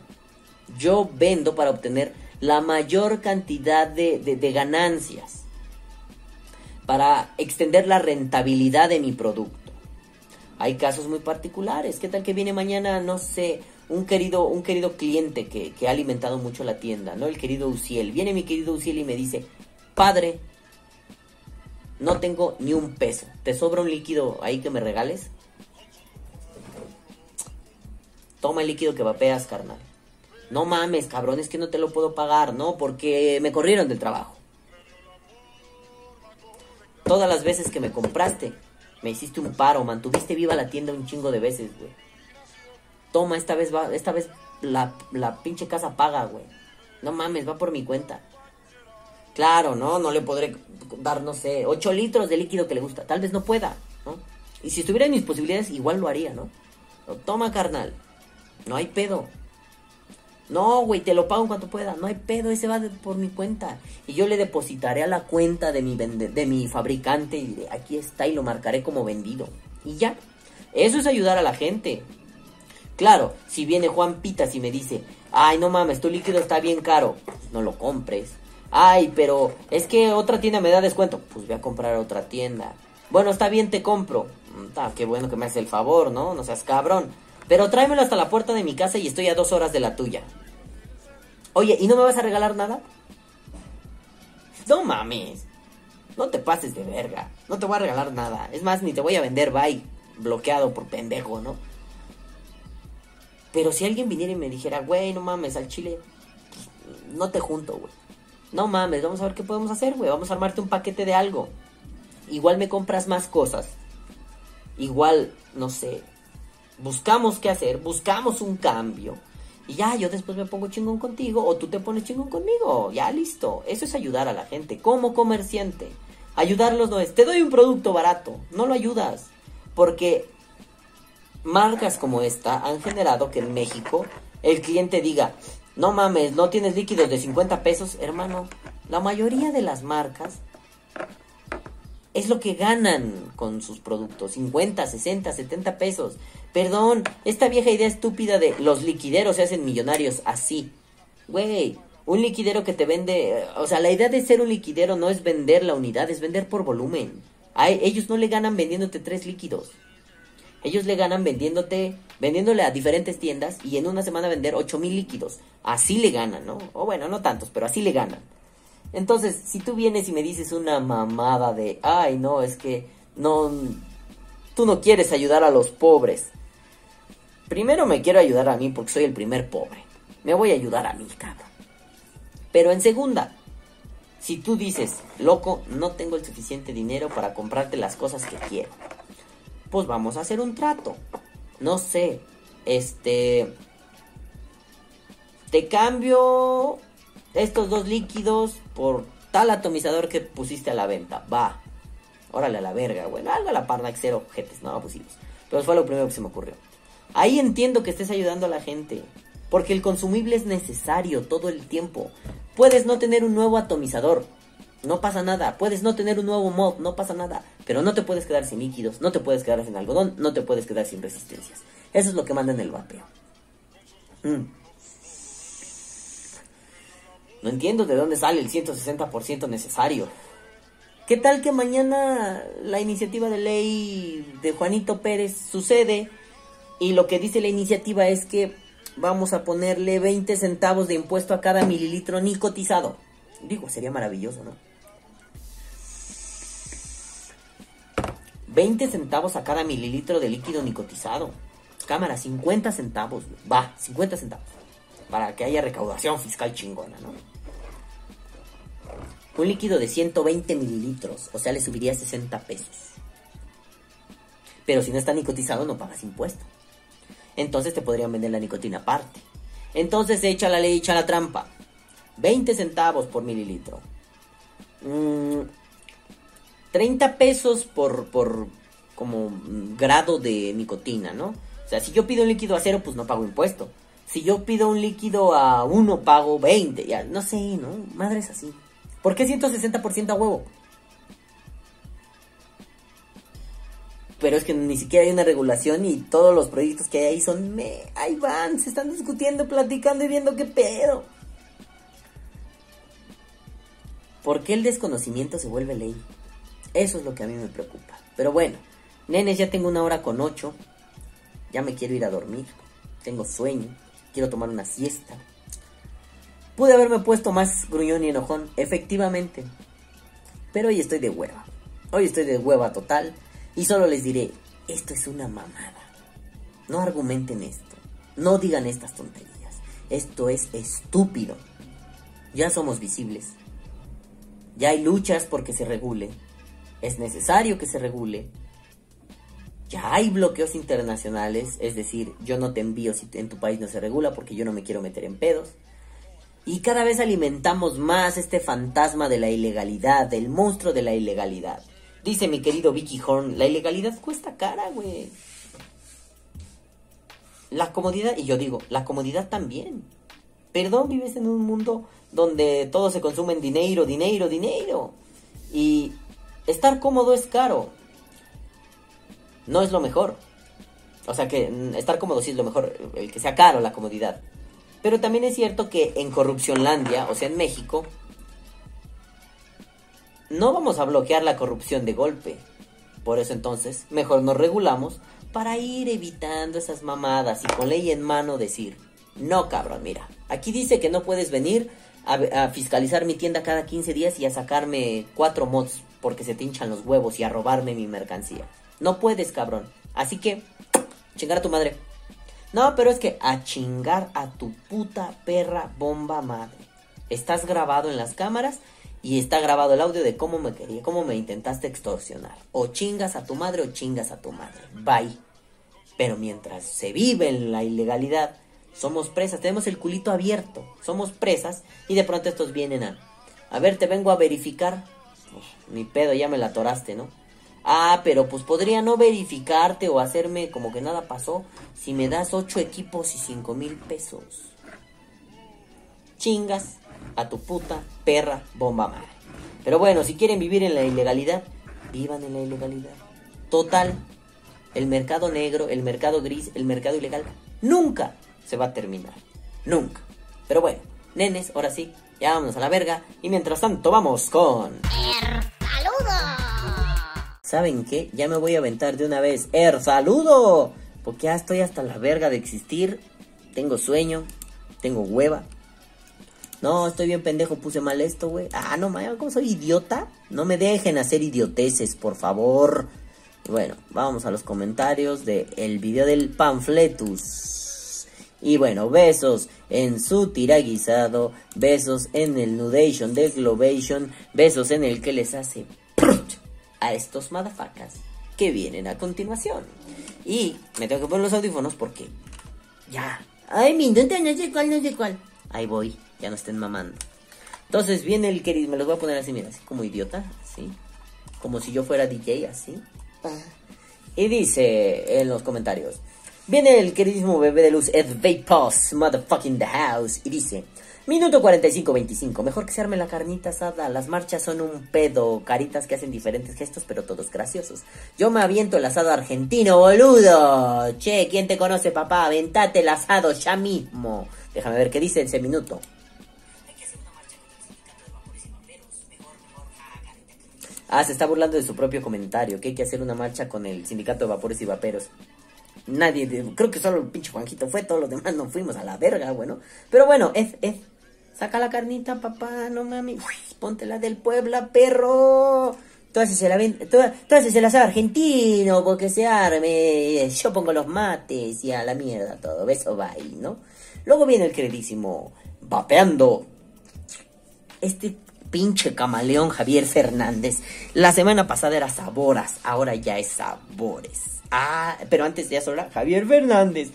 Yo vendo para obtener la mayor cantidad de, de ganancias, para extender la rentabilidad de mi producto. Hay casos muy particulares. ¿Qué tal que viene mañana, no sé, un querido, un querido cliente que, que, ha alimentado mucho la tienda, ¿no? El querido Uciel. Viene mi querido Uciel y me dice, padre, no tengo ni un peso. ¿Te sobra un líquido ahí que me regales? Toma el líquido que vapeas, carnal. No mames, cabrón, es que no te lo puedo pagar, ¿no? Porque me corrieron del trabajo. Todas las veces que me compraste, me hiciste un paro, mantuviste viva la tienda un chingo de veces, güey toma, esta vez va, esta vez la, la pinche casa paga, güey. No mames, va por mi cuenta. Claro, ¿no? No le podré dar, no sé, 8 litros de líquido que le gusta. Tal vez no pueda, ¿no? Y si estuviera en mis posibilidades, igual lo haría, ¿no? toma, carnal. No hay pedo. No, güey, te lo pago en cuanto pueda. No hay pedo, ese va por mi cuenta. Y yo le depositaré a la cuenta de mi, de mi fabricante y aquí está y lo marcaré como vendido. Y ya. Eso es ayudar a la gente. Claro, si viene Juan Pitas y me dice, ay, no mames, tu líquido está bien caro, no lo compres. Ay, pero es que otra tienda me da descuento, pues voy a comprar otra tienda. Bueno, está bien, te compro. Mm, qué bueno que me hace el favor, ¿no? No seas cabrón. Pero tráemelo hasta la puerta de mi casa y estoy a dos horas de la tuya. Oye, ¿y no me vas a regalar nada? No mames. No te pases de verga. No te voy a regalar nada. Es más, ni te voy a vender bye bloqueado por pendejo, ¿no? Pero si alguien viniera y me dijera, güey, no mames, al chile, no te junto, güey. No mames, vamos a ver qué podemos hacer, güey. Vamos a armarte un paquete de algo. Igual me compras más cosas. Igual, no sé. Buscamos qué hacer, buscamos un cambio. Y ya, yo después me pongo chingón contigo o tú te pones chingón conmigo. Ya, listo. Eso es ayudar a la gente como comerciante. Ayudarlos no es, te doy un producto barato. No lo ayudas. Porque marcas como esta han generado que en México el cliente diga, no mames, no tienes líquidos de 50 pesos, hermano. La mayoría de las marcas es lo que ganan con sus productos, 50, 60, 70 pesos. Perdón, esta vieja idea estúpida de los liquideros se hacen millonarios así. Güey, un liquidero que te vende, o sea, la idea de ser un liquidero no es vender la unidad, es vender por volumen. A ellos no le ganan vendiéndote tres líquidos. Ellos le ganan vendiéndote, vendiéndole a diferentes tiendas y en una semana vender 8000 líquidos. Así le ganan, ¿no? O bueno, no tantos, pero así le ganan. Entonces, si tú vienes y me dices una mamada de, ay, no, es que no, tú no quieres ayudar a los pobres. Primero me quiero ayudar a mí porque soy el primer pobre. Me voy a ayudar a mí, cabrón. Pero en segunda, si tú dices, loco, no tengo el suficiente dinero para comprarte las cosas que quiero pues vamos a hacer un trato. No sé, este... Te cambio estos dos líquidos por tal atomizador que pusiste a la venta. Va. Órale a la verga, güey. Algo a la parna, cero objetos, no abusivos. Pero fue lo primero que se me ocurrió. Ahí entiendo que estés ayudando a la gente. Porque el consumible es necesario todo el tiempo. Puedes no tener un nuevo atomizador, no pasa nada. Puedes no tener un nuevo mod, no pasa nada. Pero no te puedes quedar sin líquidos, no te puedes quedar sin algodón, no te puedes quedar sin resistencias. Eso es lo que manda en el vapeo. Mm. No entiendo de dónde sale el 160% necesario. ¿Qué tal que mañana la iniciativa de ley de Juanito Pérez sucede y lo que dice la iniciativa es que vamos a ponerle 20 centavos de impuesto a cada mililitro nicotizado? Digo, sería maravilloso, ¿no? 20 centavos a cada mililitro de líquido nicotizado. Cámara, 50 centavos. Va, 50 centavos. Para que haya recaudación fiscal chingona, ¿no? Un líquido de 120 mililitros, o sea, le subiría 60 pesos. Pero si no está nicotizado, no pagas impuesto. Entonces te podrían vender la nicotina aparte. Entonces echa la ley, echa la trampa. 20 centavos por mililitro. 30 mm, pesos por, por como grado de nicotina, ¿no? O sea, si yo pido un líquido a cero, pues no pago impuesto. Si yo pido un líquido a uno, pago 20. Ya, no sé, ¿no? Madre es así. ¿Por qué 160% a huevo? Pero es que ni siquiera hay una regulación y todos los proyectos que hay ahí son... Me, ahí van, se están discutiendo, platicando y viendo qué pedo. ¿Por qué el desconocimiento se vuelve ley? Eso es lo que a mí me preocupa. Pero bueno, nenes, ya tengo una hora con ocho. Ya me quiero ir a dormir. Tengo sueño. Quiero tomar una siesta. Pude haberme puesto más gruñón y enojón, efectivamente. Pero hoy estoy de hueva. Hoy estoy de hueva total. Y solo les diré, esto es una mamada. No argumenten esto. No digan estas tonterías. Esto es estúpido. Ya somos visibles. Ya hay luchas porque se regule. Es necesario que se regule. Ya hay bloqueos internacionales, es decir, yo no te envío si en tu país no se regula porque yo no me quiero meter en pedos. Y cada vez alimentamos más este fantasma de la ilegalidad, del monstruo de la ilegalidad. Dice mi querido Vicky Horn, la ilegalidad cuesta cara, güey. La comodidad, y yo digo, la comodidad también. Perdón, vives en un mundo donde todo se consume en dinero, dinero, dinero. Y estar cómodo es caro. No es lo mejor. O sea que mm, estar cómodo sí es lo mejor, el que sea caro la comodidad. Pero también es cierto que en Corrupcionlandia, o sea en México, no vamos a bloquear la corrupción de golpe. Por eso entonces, mejor nos regulamos para ir evitando esas mamadas y con ley en mano decir, no cabrón, mira, aquí dice que no puedes venir a, a fiscalizar mi tienda cada 15 días y a sacarme cuatro mods porque se te hinchan los huevos y a robarme mi mercancía. No puedes, cabrón. Así que, chingar a tu madre. No, pero es que a chingar a tu puta perra bomba madre. Estás grabado en las cámaras y está grabado el audio de cómo me quería, cómo me intentaste extorsionar. O chingas a tu madre o chingas a tu madre. Bye. Pero mientras se vive en la ilegalidad, somos presas, tenemos el culito abierto, somos presas y de pronto estos vienen a... A ver, te vengo a verificar. Mi pedo, ya me la atoraste, ¿no? Ah, pero pues podría no verificarte o hacerme como que nada pasó si me das ocho equipos y cinco mil pesos. Chingas a tu puta perra bomba madre. Pero bueno, si quieren vivir en la ilegalidad, vivan en la ilegalidad. Total, el mercado negro, el mercado gris, el mercado ilegal, nunca se va a terminar. Nunca. Pero bueno, nenes, ahora sí, ya vámonos a la verga. Y mientras tanto, vamos con. ¿Saben qué? Ya me voy a aventar de una vez. ¡Er, saludo! Porque ya estoy hasta la verga de existir. Tengo sueño. Tengo hueva. No, estoy bien pendejo, puse mal esto, güey. Ah, no, mames, ¿cómo soy idiota? No me dejen hacer idioteces, por favor. Bueno, vamos a los comentarios del el video del Pamfletus. Y bueno, besos en su tiraguisado, besos en el nudation del Globation, besos en el que les hace a estos madafacas que vienen a continuación. Y me tengo que poner los audífonos porque ya. Ay, mi no sé cuál, no sé cuál. Ahí voy, ya no estén mamando. Entonces viene el querido, me los voy a poner así, mira, así como idiota, así. Como si yo fuera DJ, así. Y dice en los comentarios. Viene el queridísimo bebé de luz Ed Vapos, motherfucking the house, y dice, minuto 45-25, mejor que se arme la carnita asada, las marchas son un pedo, caritas que hacen diferentes gestos, pero todos graciosos. Yo me aviento el asado argentino, boludo. Che, ¿quién te conoce, papá? Aventate el asado ya mismo. Déjame ver qué dice ese minuto. Ah, se está burlando de su propio comentario, que hay que hacer una marcha con el sindicato de vapores y vaperos. Nadie, creo que solo el pinche Juanjito fue, todos los demás nos fuimos a la verga, bueno. Pero bueno, Ed, Ed, saca la carnita, papá, no mames. Uy, ponte la del Puebla, perro. El, aven- tú, tú haces el asado argentino porque se arme. Yo pongo los mates y a la mierda todo. Beso, bye, ¿no? Luego viene el queridísimo Vapeando este pinche camaleón Javier Fernández. La semana pasada era Saboras, ahora ya es Sabores. Ah, pero antes ya solo Javier Fernández.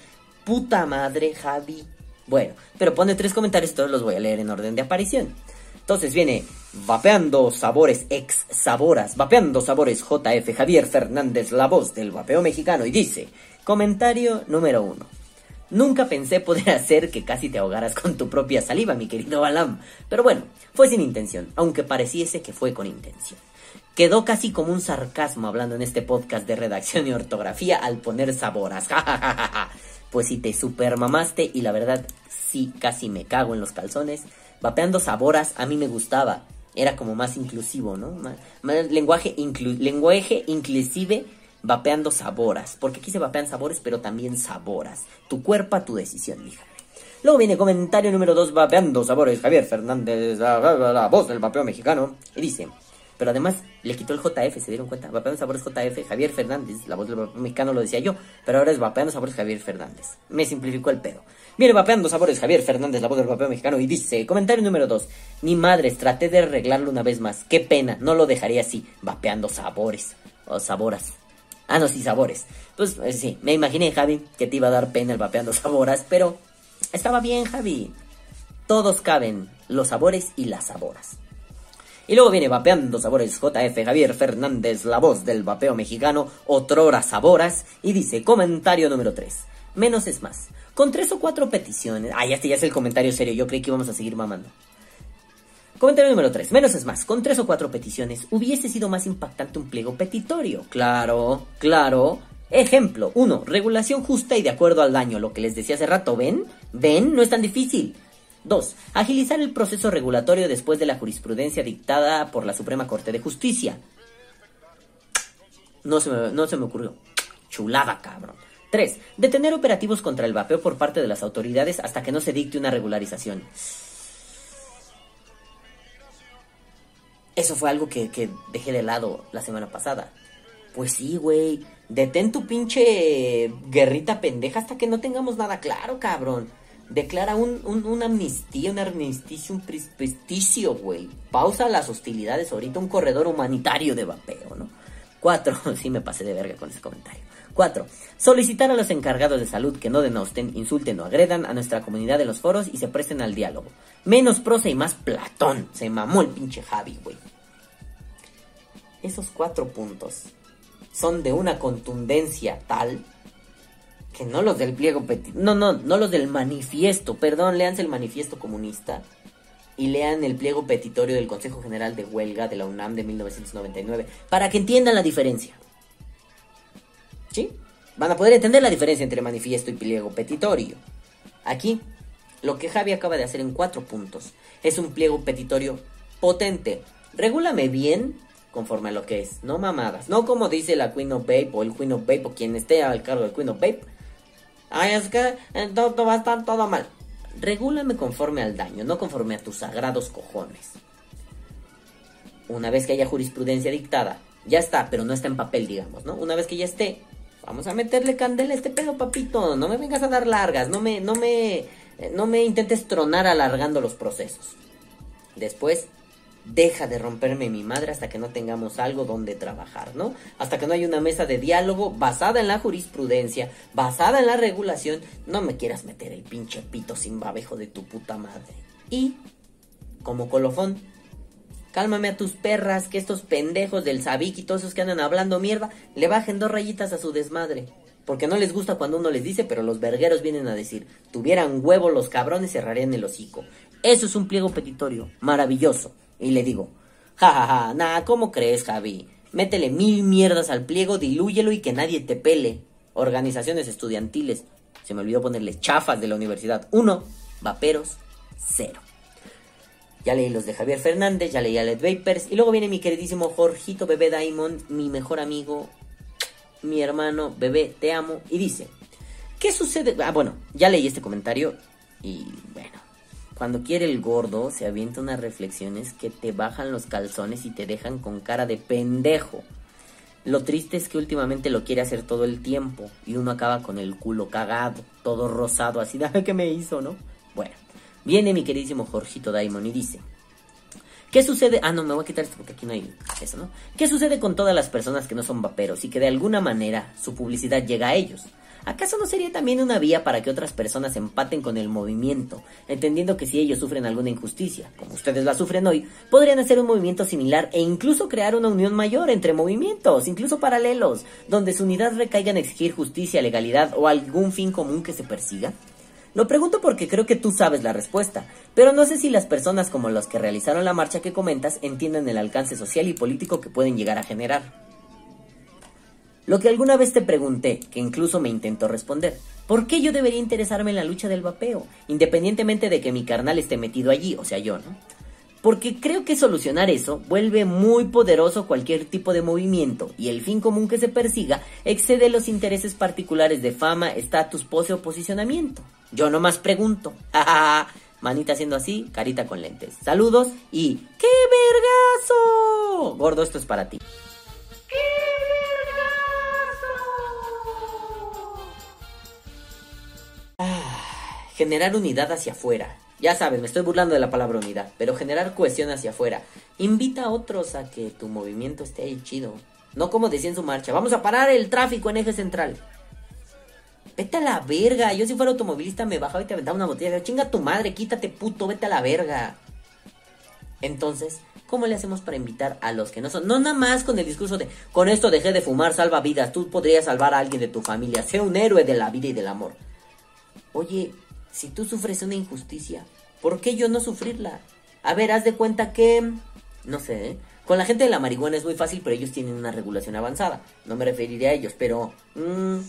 Puta madre, Javi. Bueno, pero pone tres comentarios, todos los voy a leer en orden de aparición. Entonces viene Vapeando Sabores ex Saboras, Vapeando Sabores JF Javier Fernández, la voz del vapeo mexicano, y dice, comentario número uno. Nunca pensé poder hacer que casi te ahogaras con tu propia saliva, mi querido Balam. Pero bueno, fue sin intención, aunque pareciese que fue con intención. Quedó casi como un sarcasmo hablando en este podcast de redacción y ortografía al poner saboras. pues si te supermamaste y la verdad sí casi me cago en los calzones. Vapeando saboras a mí me gustaba. Era como más inclusivo, ¿no? Lenguaje, inclu- lenguaje inclusive vapeando saboras. Porque aquí se vapean sabores, pero también saboras. Tu cuerpo, tu decisión, mija. Luego viene comentario número 2, vapeando sabores, Javier Fernández, la, la voz del vapeo mexicano. Y dice, pero además le quitó el JF, ¿se dieron cuenta? Vapeando sabores JF, Javier Fernández, la voz del mexicano lo decía yo, pero ahora es vapeando sabores Javier Fernández. Me simplificó el pedo. Viene vapeando sabores Javier Fernández, la voz del vapeo mexicano, y dice, comentario número 2, ni madres, traté de arreglarlo una vez más, qué pena, no lo dejaría así, vapeando sabores, o saboras. Ah, no, sí, sabores. Pues eh, sí, me imaginé, Javi, que te iba a dar pena el vapeando saboras, pero estaba bien, Javi. Todos caben, los sabores y las saboras. Y luego viene Vapeando Sabores JF Javier Fernández, la voz del vapeo mexicano, otrora Saboras, y dice, comentario número 3. Menos es más. Con tres o cuatro peticiones. Ah, este ya es el comentario serio, yo creí que íbamos a seguir mamando. Comentario número 3. Menos es más. Con tres o cuatro peticiones hubiese sido más impactante un pliego petitorio. Claro, claro. Ejemplo 1. Regulación justa y de acuerdo al daño. Lo que les decía hace rato. ¿Ven? ¿Ven? No es tan difícil. 2. Agilizar el proceso regulatorio después de la jurisprudencia dictada por la Suprema Corte de Justicia. No se me, no se me ocurrió. Chulada, cabrón. 3. Detener operativos contra el vapeo por parte de las autoridades hasta que no se dicte una regularización. Eso fue algo que, que dejé de lado la semana pasada. Pues sí, güey. Detén tu pinche guerrita pendeja hasta que no tengamos nada claro, cabrón. Declara un, un, una amnistía, un armisticio, un prestigio, güey. Pausa las hostilidades ahorita, un corredor humanitario de vapeo, ¿no? Cuatro, sí me pasé de verga con ese comentario. Cuatro, solicitar a los encargados de salud que no denosten, insulten o agredan a nuestra comunidad de los foros y se presten al diálogo. Menos prosa y más Platón. Se mamó el pinche Javi, güey. Esos cuatro puntos son de una contundencia tal que no los del pliego petit, no, no, no los del manifiesto, perdón, leanse el manifiesto comunista y lean el pliego petitorio del Consejo General de Huelga de la UNAM de 1999 para que entiendan la diferencia. ¿Sí? Van a poder entender la diferencia entre manifiesto y pliego petitorio. Aquí, lo que Javi acaba de hacer en cuatro puntos es un pliego petitorio potente. Regúlame bien conforme a lo que es, no mamadas, no como dice la Queen of Babe o el Queen of Babe o quien esté al cargo del Queen of. Ay, es que eh, todo, va a estar todo mal. Regúlame conforme al daño, no conforme a tus sagrados cojones. Una vez que haya jurisprudencia dictada, ya está, pero no está en papel, digamos, ¿no? Una vez que ya esté, vamos a meterle candela a este pedo, papito. No me vengas a dar largas, no me, no me, eh, no me intentes tronar alargando los procesos. Después, deja de romperme mi madre hasta que no tengamos algo donde trabajar, ¿no? Hasta que no haya una mesa de diálogo basada en la jurisprudencia, basada en la regulación, no me quieras meter el pinche pito sin babejo de tu puta madre. Y, como colofón, cálmame a tus perras, que estos pendejos del Sabik y todos esos que andan hablando mierda, le bajen dos rayitas a su desmadre. Porque no les gusta cuando uno les dice, pero los vergueros vienen a decir, tuvieran huevo los cabrones cerrarían el hocico. Eso es un pliego petitorio, maravilloso. Y le digo, jajaja, ja, ja, nah, ¿cómo crees, Javi? Métele mil mierdas al pliego, dilúyelo y que nadie te pele. Organizaciones estudiantiles. Se me olvidó ponerle chafas de la universidad. Uno, vaperos, cero. Ya leí los de Javier Fernández, ya leí a Led Vapers. Y luego viene mi queridísimo Jorgito Bebé Diamond, mi mejor amigo, mi hermano, bebé, te amo. Y dice, ¿qué sucede? Ah, bueno, ya leí este comentario y bueno, cuando quiere el gordo, se avienta unas reflexiones que te bajan los calzones y te dejan con cara de pendejo. Lo triste es que últimamente lo quiere hacer todo el tiempo y uno acaba con el culo cagado, todo rosado, así, de ¿qué me hizo, no? Bueno, viene mi queridísimo Jorgito Daimon y dice, ¿Qué sucede? Ah, no, me voy a quitar esto porque aquí no hay eso, ¿no? ¿Qué sucede con todas las personas que no son vaperos y que de alguna manera su publicidad llega a ellos? ¿Acaso no sería también una vía para que otras personas empaten con el movimiento, entendiendo que si ellos sufren alguna injusticia, como ustedes la sufren hoy, podrían hacer un movimiento similar e incluso crear una unión mayor entre movimientos, incluso paralelos, donde su unidad recaiga en exigir justicia, legalidad o algún fin común que se persiga? Lo pregunto porque creo que tú sabes la respuesta, pero no sé si las personas como los que realizaron la marcha que comentas entienden el alcance social y político que pueden llegar a generar. Lo que alguna vez te pregunté, que incluso me intentó responder, ¿por qué yo debería interesarme en la lucha del vapeo, independientemente de que mi carnal esté metido allí, o sea yo, ¿no? Porque creo que solucionar eso vuelve muy poderoso cualquier tipo de movimiento y el fin común que se persiga excede los intereses particulares de fama, estatus, pose o posicionamiento. Yo nomás pregunto. Manita haciendo así, carita con lentes. Saludos y ¡qué vergazo! Gordo, esto es para ti. Generar unidad hacia afuera. Ya sabes, me estoy burlando de la palabra unidad, pero generar cohesión hacia afuera. Invita a otros a que tu movimiento esté ahí chido. No como decía en su marcha, vamos a parar el tráfico en eje central. Vete a la verga. Yo si fuera automovilista me bajaba y te aventaba una botella chinga tu madre, quítate puto, vete a la verga. Entonces, ¿cómo le hacemos para invitar a los que no son? No nada más con el discurso de, con esto dejé de fumar, salva vidas, tú podrías salvar a alguien de tu familia, sé un héroe de la vida y del amor. Oye, si tú sufres una injusticia, ¿por qué yo no sufrirla? A ver, haz de cuenta que... No sé, ¿eh? Con la gente de la marihuana es muy fácil, pero ellos tienen una regulación avanzada. No me referiré a ellos, pero... Mmm,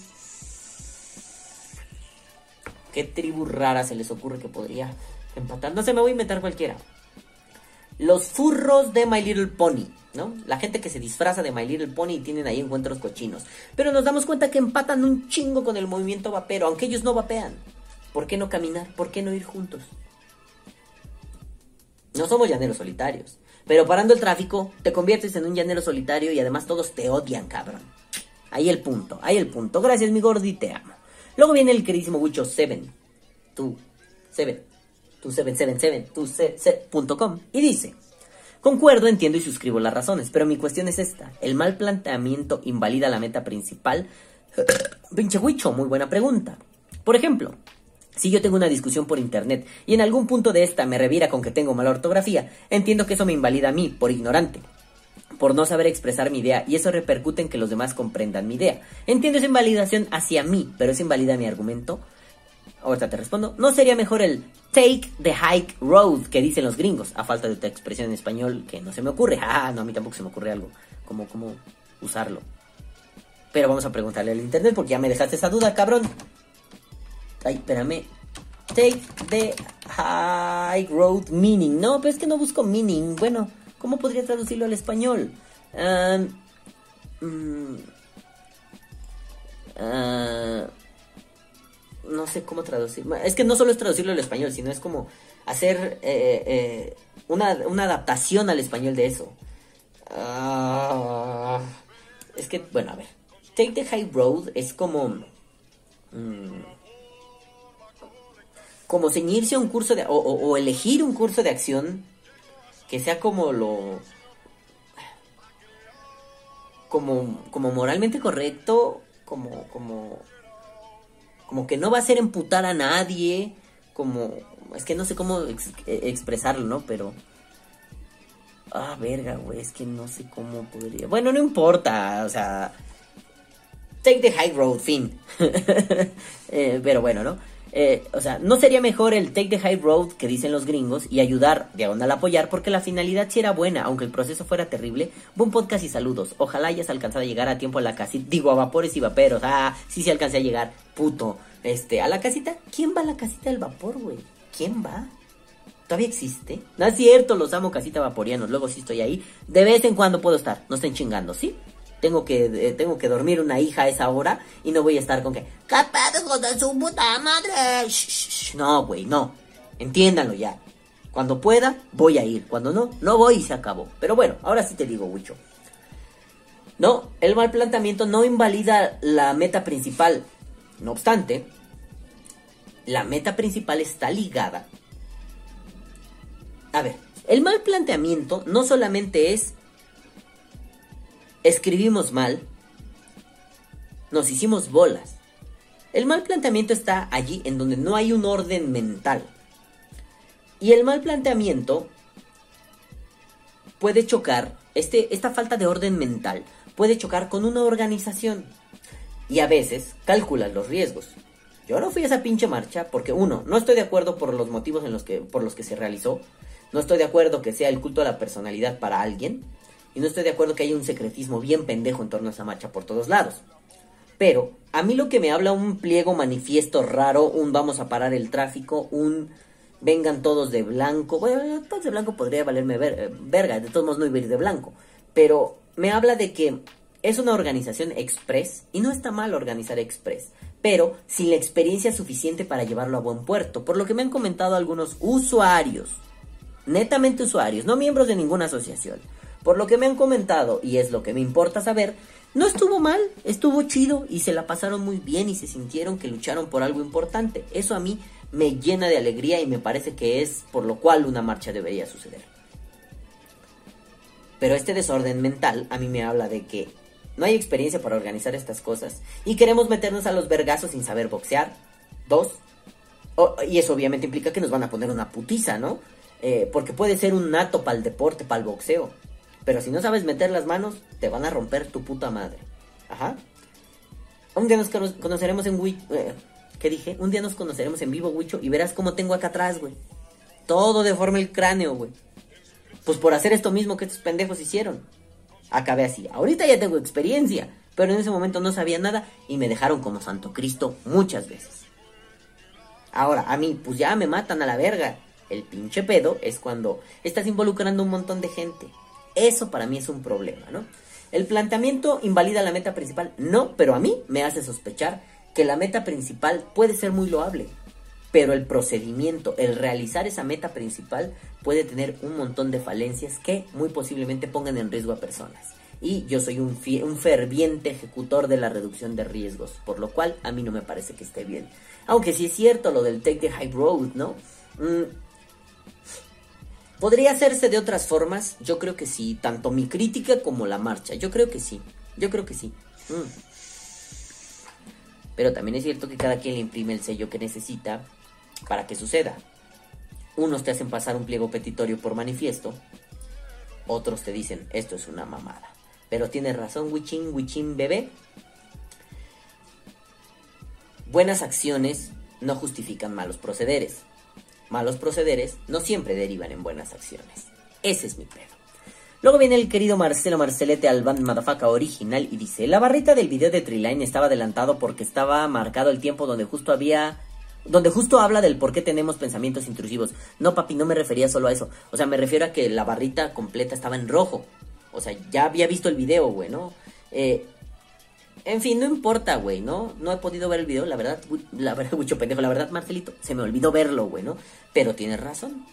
¿Qué tribu rara se les ocurre que podría empatar? No sé, me voy a inventar cualquiera. Los furros de My Little Pony. ¿No? La gente que se disfraza de My Little Pony y tienen ahí encuentros cochinos. Pero nos damos cuenta que empatan un chingo con el movimiento vapero, aunque ellos no vapean. ¿Por qué no caminar? ¿Por qué no ir juntos? No somos llaneros solitarios. Pero parando el tráfico, te conviertes en un llanero solitario y además todos te odian, cabrón. Ahí el punto, ahí el punto. Gracias, mi gordi, te amo. Luego viene el queridísimo Wicho 7. Tú, 7. Tú 777, tú, punto com. Y dice... Concuerdo, entiendo y suscribo las razones, pero mi cuestión es esta. ¿El mal planteamiento invalida la meta principal? Pinche Wicho, muy buena pregunta. Por ejemplo, si yo tengo una discusión por internet y en algún punto de esta me reviera con que tengo mala ortografía, entiendo que eso me invalida a mí, por ignorante, por no saber expresar mi idea y eso repercute en que los demás comprendan mi idea. Entiendo esa invalidación hacia mí, pero eso invalida mi argumento. Ahorita te respondo. ¿No sería mejor el take the hike road que dicen los gringos? A falta de otra expresión en español que no se me ocurre. Ah, no, a mí tampoco se me ocurre algo. ¿Cómo, cómo usarlo? Pero vamos a preguntarle al internet porque ya me dejaste esa duda, cabrón. Ay, espérame. Take the high road meaning. No, pero es que no busco meaning. Bueno, ¿cómo podría traducirlo al español? Um, no sé cómo traducir. Es que no solo es traducirlo al español, sino es como hacer eh, eh, una, adaptación al español de eso. Ah, es que, bueno, a ver. Take the High Road es como... Mm, como ceñirse a un curso de... O, elegir un curso de acción que sea como lo... Como, como moralmente correcto, como, como como que no va a ser emputar a nadie, como, es que no sé cómo eh, expresarlo, ¿no? Pero... Ah, verga, güey, es que no sé cómo podría... Bueno, no importa, o sea... Take the high road, fin. Eh, pero bueno, ¿no? Eh, o sea, no sería mejor el take the high road que dicen los gringos y ayudar, diagonal apoyar, porque la finalidad sí era buena, aunque el proceso fuera terrible. Buen podcast y saludos. Ojalá hayas alcanzado a llegar a tiempo a la casita. Digo, a vapores y vaperos. Ah, sí, sí alcancé a llegar. Puto. Este, a la casita. ¿Quién va a la casita del vapor, güey? ¿Quién va? ¿Todavía existe? No es cierto, los amo casita vaporianos. Luego sí estoy ahí. De vez en cuando puedo estar. No estén chingando, ¿sí? Tengo que, eh, tengo que dormir una hija a esa hora y no voy a estar con que, ¿qué pedo de su puta madre? No, güey, no. Entiéndanlo ya. Cuando pueda, voy a ir. Cuando no, no voy y se acabó. Pero bueno, ahora sí te digo, Wicho. No, el mal planteamiento no invalida la meta principal. No obstante, la meta principal está ligada. A ver, el mal planteamiento no solamente es escribimos mal, nos hicimos bolas. El mal planteamiento está allí en donde no hay un orden mental. Y el mal planteamiento puede chocar, este, esta falta de orden mental puede chocar con una organización. Y a veces calculan los riesgos. Yo no fui a esa pinche marcha porque uno, no estoy de acuerdo por los motivos en los que, por los que se realizó. No estoy de acuerdo que sea el culto a la personalidad para alguien. Y no estoy de acuerdo que haya un secretismo bien pendejo en torno a esa marcha por todos lados. Pero a mí lo que me habla un pliego manifiesto raro, un vamos a parar el tráfico, un vengan todos de blanco. Bueno, todos de blanco podría valerme eh, verga, de todos modos no iba a ir de blanco. Pero me habla de que es una organización express y no está mal organizar express, pero sin la experiencia suficiente para llevarlo a buen puerto, por lo que me han comentado algunos usuarios, netamente usuarios, no miembros de ninguna asociación, por lo que me han comentado, y es lo que me importa saber, no estuvo mal, estuvo chido y se la pasaron muy bien y se sintieron que lucharon por algo importante. Eso a mí me llena de alegría y me parece que es por lo cual una marcha debería suceder. Pero este desorden mental a mí me habla de que no hay experiencia para organizar estas cosas y queremos meternos a los vergazos sin saber boxear. Dos, y eso obviamente implica que nos van a poner una putiza, ¿no? Eh, porque puede ser un nato para el deporte, para el boxeo. Pero si no sabes meter las manos, te van a romper tu puta madre. Ajá. Un día nos conoceremos en Wicho. Eh, ¿Qué dije? Un día nos conoceremos en vivo, Wicho, y verás cómo tengo acá atrás, güey. Todo deforma el cráneo, güey. Pues por hacer esto mismo que estos pendejos hicieron. Acabé así. Ahorita ya tengo experiencia, pero en ese momento no sabía nada y me dejaron como Santo Cristo muchas veces. Ahora, a mí, pues ya me matan a la verga. El pinche pedo es cuando estás involucrando un montón de gente Eso para mí es un problema, ¿no? ¿El planteamiento invalida la meta principal? No, pero a mí me hace sospechar que la meta principal puede ser muy loable, pero el procedimiento, el realizar esa meta principal puede tener un montón de falencias que muy posiblemente pongan en riesgo a personas. Y yo soy un, ferviente ejecutor de la reducción de riesgos, por lo cual a mí no me parece que esté bien. Aunque sí es cierto lo del take the high road, ¿no? Mm, ¿Podría hacerse de otras formas? Yo creo que sí. Tanto mi crítica como la marcha. Yo creo que sí. Yo creo que sí. Mm. Pero también es cierto que cada quien le imprime el sello que necesita para que suceda. Unos te hacen pasar un pliego petitorio por manifiesto. Otros te dicen, esto es una mamada. Pero tienes razón, Wichin, Wichin, bebé. Buenas acciones no justifican malos procederes malos procederes no siempre derivan en buenas acciones. Ese es mi pedo. Luego viene el querido Marcelo Marcelete Alban Madafaka original y dice, la barrita del video de Triline estaba adelantado porque estaba marcado el tiempo donde justo había... Donde justo habla del por qué tenemos pensamientos intrusivos. No, papi, no me refería solo a eso. O sea, me refiero a que la barrita completa estaba en rojo. O sea, ya había visto el video, güey, ¿no? Eh, en fin, no importa, güey, ¿no? No he podido ver el video, la verdad, la verdad, mucho pendejo, la verdad, Marcelito, se me olvidó verlo, güey, ¿no? Pero tienes razón.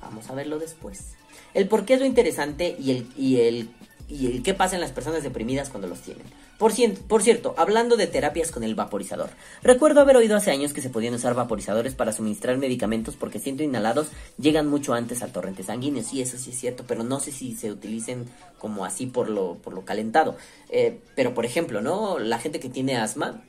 Vamos a verlo después. El por qué es lo interesante y el, y el, y el qué pasa en las personas deprimidas cuando los tienen. Por, cierto, hablando de terapias con el vaporizador, recuerdo haber oído hace años que se podían usar vaporizadores para suministrar medicamentos porque siendo inhalados llegan mucho antes al torrente sanguíneo. Sí, eso sí es cierto, pero no sé si se utilicen como así por lo, por lo calentado. Eh, pero por ejemplo, ¿no? La gente que tiene asma,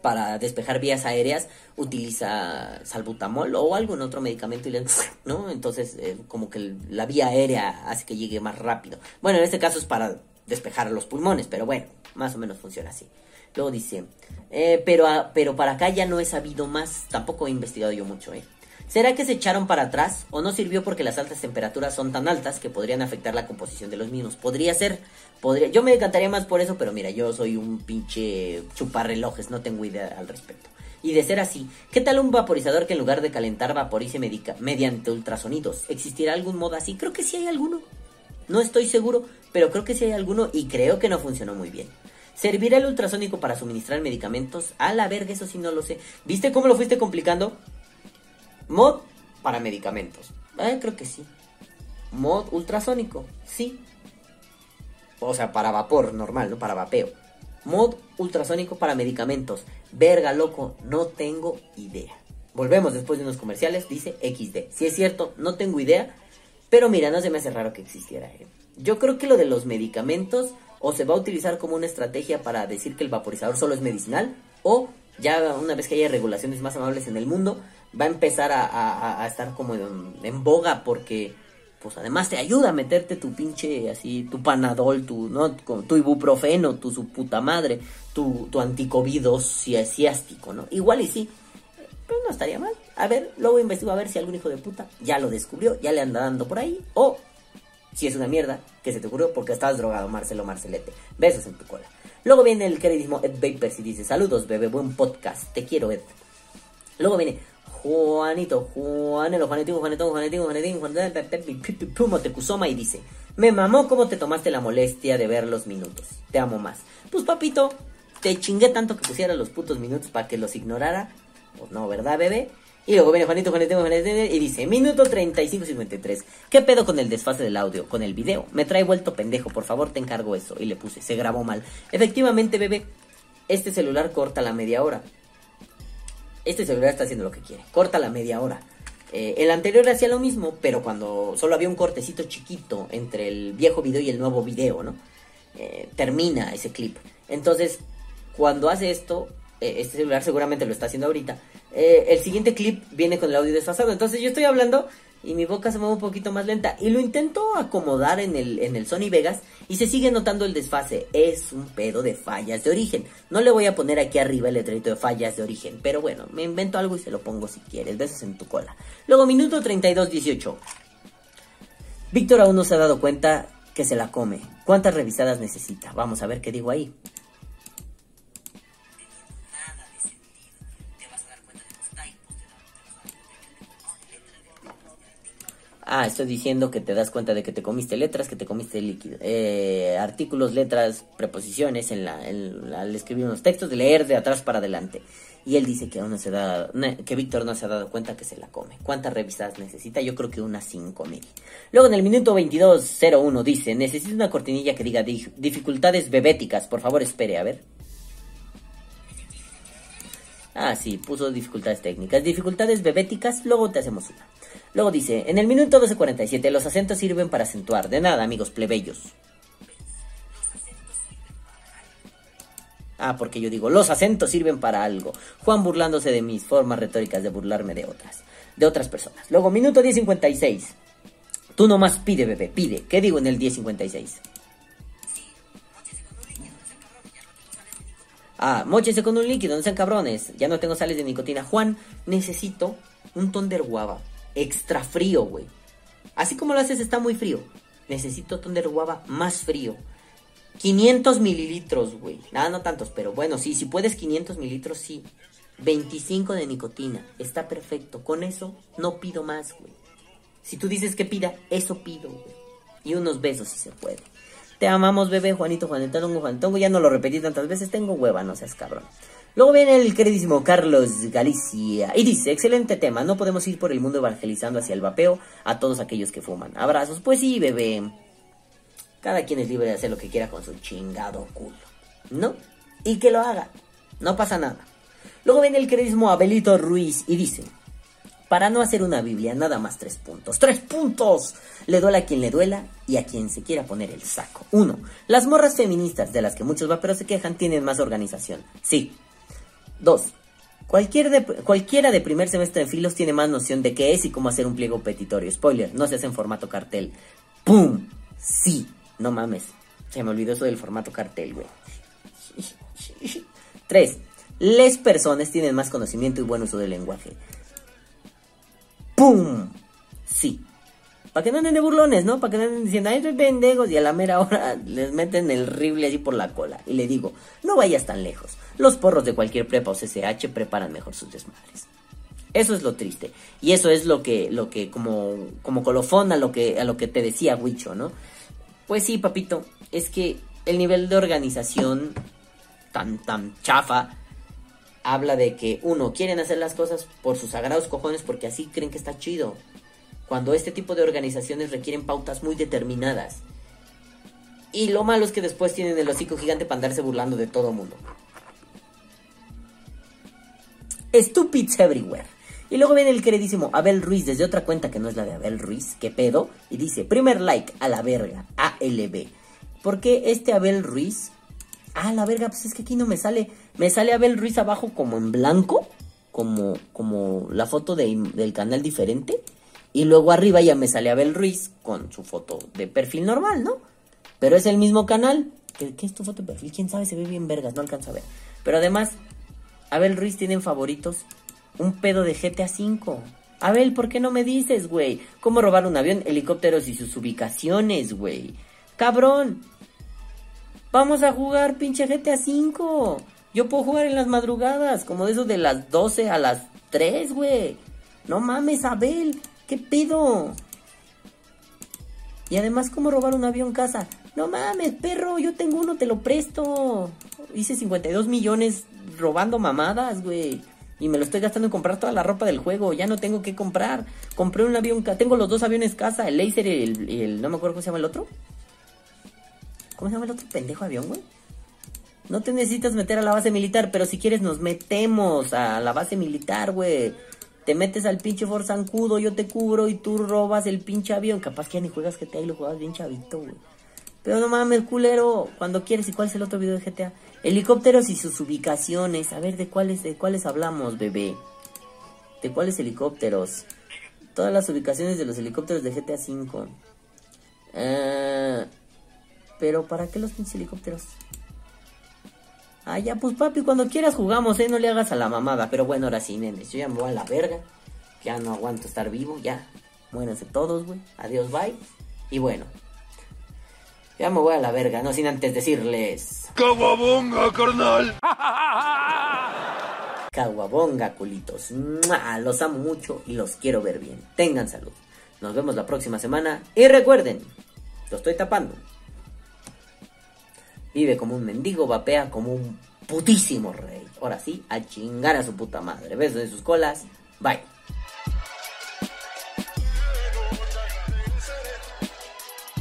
para despejar vías aéreas utiliza salbutamol o algún otro medicamento y le, ¿no? Entonces, eh, como que la vía aérea hace que llegue más rápido. Bueno, en este caso es para despejar los pulmones, pero bueno, más o menos funciona así. Luego dice, eh, pero, pero para acá ya no he sabido más, tampoco he investigado yo mucho, ¿eh? ¿Será que se echaron para atrás o no sirvió porque las altas temperaturas son tan altas que podrían afectar la composición de los mismos? Podría ser, podría, yo me encantaría más por eso, pero mira, yo soy un pinche chuparrelojes, no tengo idea al respecto. Y de ser así, ¿qué tal un vaporizador que en lugar de calentar vaporice medica, mediante ultrasonidos? ¿Existirá algún modo así? Creo que sí hay alguno. No estoy seguro, pero creo que sí hay alguno y creo que no funcionó muy bien. ¿Servirá el ultrasónico para suministrar medicamentos? A la verga, eso sí no lo sé. ¿Viste cómo lo fuiste complicando? Mod para medicamentos. Eh, creo que sí. Mod ultrasónico, sí. O sea, para vapor normal, no para vapeo. Mod ultrasónico para medicamentos. Verga, loco, no tengo idea. Volvemos después de unos comerciales, dice XD. Si es cierto, no tengo idea, pero mira, no se me hace raro que existiera. ¿eh? Yo creo que lo de los medicamentos o se va a utilizar como una estrategia para decir que el vaporizador solo es medicinal o ya una vez que haya regulaciones más amables en el mundo va a empezar a, estar como en, boga porque pues además te ayuda a meterte tu pinche así tu panadol tu no tu ibuprofeno tu su puta madre tu tu ciástico no igual y sí pero no estaría mal a ver, luego investigo a ver si algún hijo de puta ya lo descubrió, ya le anda dando por ahí. O si es una mierda que se te ocurrió porque estabas drogado, Marcelo Marcelete. Besos en tu cola. Luego viene el queridísimo Ed Vapers y dice: Saludos, bebé, buen podcast. Te quiero, Ed. Luego viene Juanito, Juanelo, Juanetito, Juanetito, Juanetito, Juanetito, Juanetito, Tecusoma y dice: Me mamó cómo te tomaste la molestia de ver los minutos. Te amo más. Pues papito, te chingué tanto que pusiera los putos minutos para que los ignorara. Pues no, ¿verdad, bebé? Y luego viene Juanito, Juanito, Juanito, y dice, minuto 35-53. ¿Qué pedo con el desfase del audio? Con el video. Me trae vuelto pendejo, por favor te encargo eso. Y le puse, se grabó mal. Efectivamente, bebé, este celular corta la media hora. Este celular está haciendo lo que quiere. Corta la media hora. Eh, el anterior hacía lo mismo, pero cuando solo había un cortecito chiquito entre el viejo video y el nuevo video, ¿no? Eh, termina ese clip. Entonces, cuando hace esto, eh, este celular seguramente lo está haciendo ahorita, eh, el siguiente clip viene con el audio desfasado. Entonces yo estoy hablando y mi boca se mueve un poquito más lenta. Y lo intento acomodar en el, en el Sony Vegas y se sigue notando el desfase. Es un pedo de fallas de origen. No le voy a poner aquí arriba el letrerito de fallas de origen. Pero bueno, me invento algo y se lo pongo si quieres. Besos en tu cola. Luego, minuto 32-18. Víctor aún no se ha dado cuenta que se la come. ¿Cuántas revisadas necesita? Vamos a ver qué digo ahí. Ah, estoy diciendo que te das cuenta de que te comiste letras, que te comiste líquido. Eh, artículos, letras, preposiciones en la, al escribir unos textos, de leer de atrás para adelante. Y él dice que aún no se da, que Víctor no se ha dado cuenta que se la come. ¿Cuántas revistas necesita? Yo creo que unas 5000. Luego en el minuto 2201 dice, necesito una cortinilla que diga "Dif- dificultades bebéticas. Por favor, espere, a ver. Ah, sí, puso dificultades técnicas. Dificultades bebéticas, luego te hacemos una. Luego dice, en el minuto 12.47, los acentos sirven para acentuar. De nada, amigos plebeyos. Ah, porque yo digo, los acentos sirven para algo. Juan burlándose de mis formas retóricas de burlarme de otras. De otras personas. Luego, minuto 10.56. Tú nomás pide, bebé, pide. ¿Qué digo en el 10.56? Ah, mochese con un líquido, no sean cabrones. Ya no tengo sales de nicotina. Juan, necesito un Thunder Guava. Extra frío, güey. Así como lo haces, está muy frío. Necesito Thunder Guava más frío. 500 mililitros, güey. Nada, no tantos, pero bueno, sí, si puedes 500 mililitros, sí. 25 de nicotina. Está perfecto. Con eso no pido más, güey. Si tú dices que pida, eso pido, güey. Y unos besos si se puede. Te amamos, bebé, Juanito, Juanetongo, Juantongo. Ya no lo repetí tantas veces, tengo hueva, no seas cabrón. Luego viene el queridísimo Carlos Galicia y dice, excelente tema, no podemos ir por el mundo evangelizando hacia el vapeo a todos aquellos que fuman. Abrazos, pues sí, bebé. Cada quien es libre de hacer lo que quiera con su chingado culo. ¿No? Y que lo haga. No pasa nada. Luego viene el queridísimo Abelito Ruiz y dice, para no hacer una Biblia, nada más tres puntos. ¡Tres puntos! Le duela a quien le duela y a quien se quiera poner el saco. Uno, las morras feministas de las que muchos vaperos se quejan tienen más organización. Sí. Dos, cualquier de- cualquiera de primer semestre en filos tiene más noción de qué es y cómo hacer un pliego petitorio. Spoiler, no se hace en formato cartel. ¡Pum! Sí. No mames. Se me olvidó eso del formato cartel, güey. Tres, les personas tienen más conocimiento y buen uso del lenguaje. ¡Pum! Sí. Para que no anden de burlones, ¿no? Para que no anden diciendo, ay, soy pendejos. Y a la mera hora les meten el rifle así por la cola. Y le digo, no vayas tan lejos. Los porros de cualquier prepa o CCH preparan mejor sus desmadres. Eso es lo triste. Y eso es lo que, lo que, como, como colofón a lo que, a lo que te decía Huicho, ¿no? Pues sí, papito. Es que el nivel de organización tan, tan chafa habla de que, uno, quieren hacer las cosas por sus sagrados cojones porque así creen que está chido. Cuando este tipo de organizaciones requieren pautas muy determinadas. Y lo malo es que después tienen el hocico gigante para andarse burlando de todo mundo. Stupids everywhere. Y luego viene el queridísimo Abel Ruiz desde otra cuenta que no es la de Abel Ruiz, que pedo, y dice, primer like, a la verga, ALB. ¿Por qué este Abel Ruiz? Ah, la verga, pues es que aquí no me sale, me sale Abel Ruiz abajo como en blanco, como, como la foto de- del canal diferente, y luego arriba ya me sale Abel Ruiz con su foto de perfil normal, ¿no? Pero es el mismo canal. ¿Qué, qué es tu foto de perfil? ¿Quién sabe? Se ve bien vergas, no alcanza a ver. Pero además, Abel Ruiz tiene en favoritos un pedo de GTA V. Abel, ¿por qué no me dices, güey? ¿Cómo robar un avión, helicópteros y sus ubicaciones, güey? Cabrón. Vamos a jugar pinche GTA V. Yo puedo jugar en las madrugadas, como de eso de las 12 a las 3, güey. No mames, Abel. ¿Qué pedo? Y además, ¿cómo robar un avión casa? No mames, perro, yo tengo uno, te lo presto. Hice 52 millones robando mamadas, güey. Y me lo estoy gastando en comprar toda la ropa del juego. Ya no tengo que comprar. Compré un avión, tengo los dos aviones casa, el Laser y el, no me acuerdo cómo se llama el otro. ¿Cómo se llama el otro pendejo avión, güey? No te necesitas meter a la base militar, pero si quieres nos metemos a la base militar, güey. Te metes al pinche forzancudo, yo te cubro y tú robas el pinche avión. Capaz que ya ni juegas GTA y lo juegas bien chavito, güey. Pero no mames, culero, cuando quieres. ¿Y cuál es el otro video de GTA? Helicópteros y sus ubicaciones. A ver, ¿de cuáles, de cuáles hablamos, bebé? ¿De cuáles helicópteros? Todas las ubicaciones de los helicópteros de GTA V. Ah, pero ¿para qué los pinches helicópteros? Ah, ya, pues papi, cuando quieras jugamos, ¿eh? No le hagas a la mamada. Pero bueno, ahora sí, nenes. Yo ya me voy a la verga. Ya no aguanto estar vivo, ya. Muéranse todos, güey. Adiós, bye. Y bueno. Ya me voy a la verga, no sin antes decirles... ¡Caguabonga, carnal! Caguabonga, culitos. ¡Mua! Los amo mucho y los quiero ver bien. Tengan salud. Nos vemos la próxima semana. Y recuerden, lo estoy tapando. Vive como un mendigo, vapea como un putísimo rey. Ahora sí, a chingar a su puta madre. Besos de sus colas. Bye.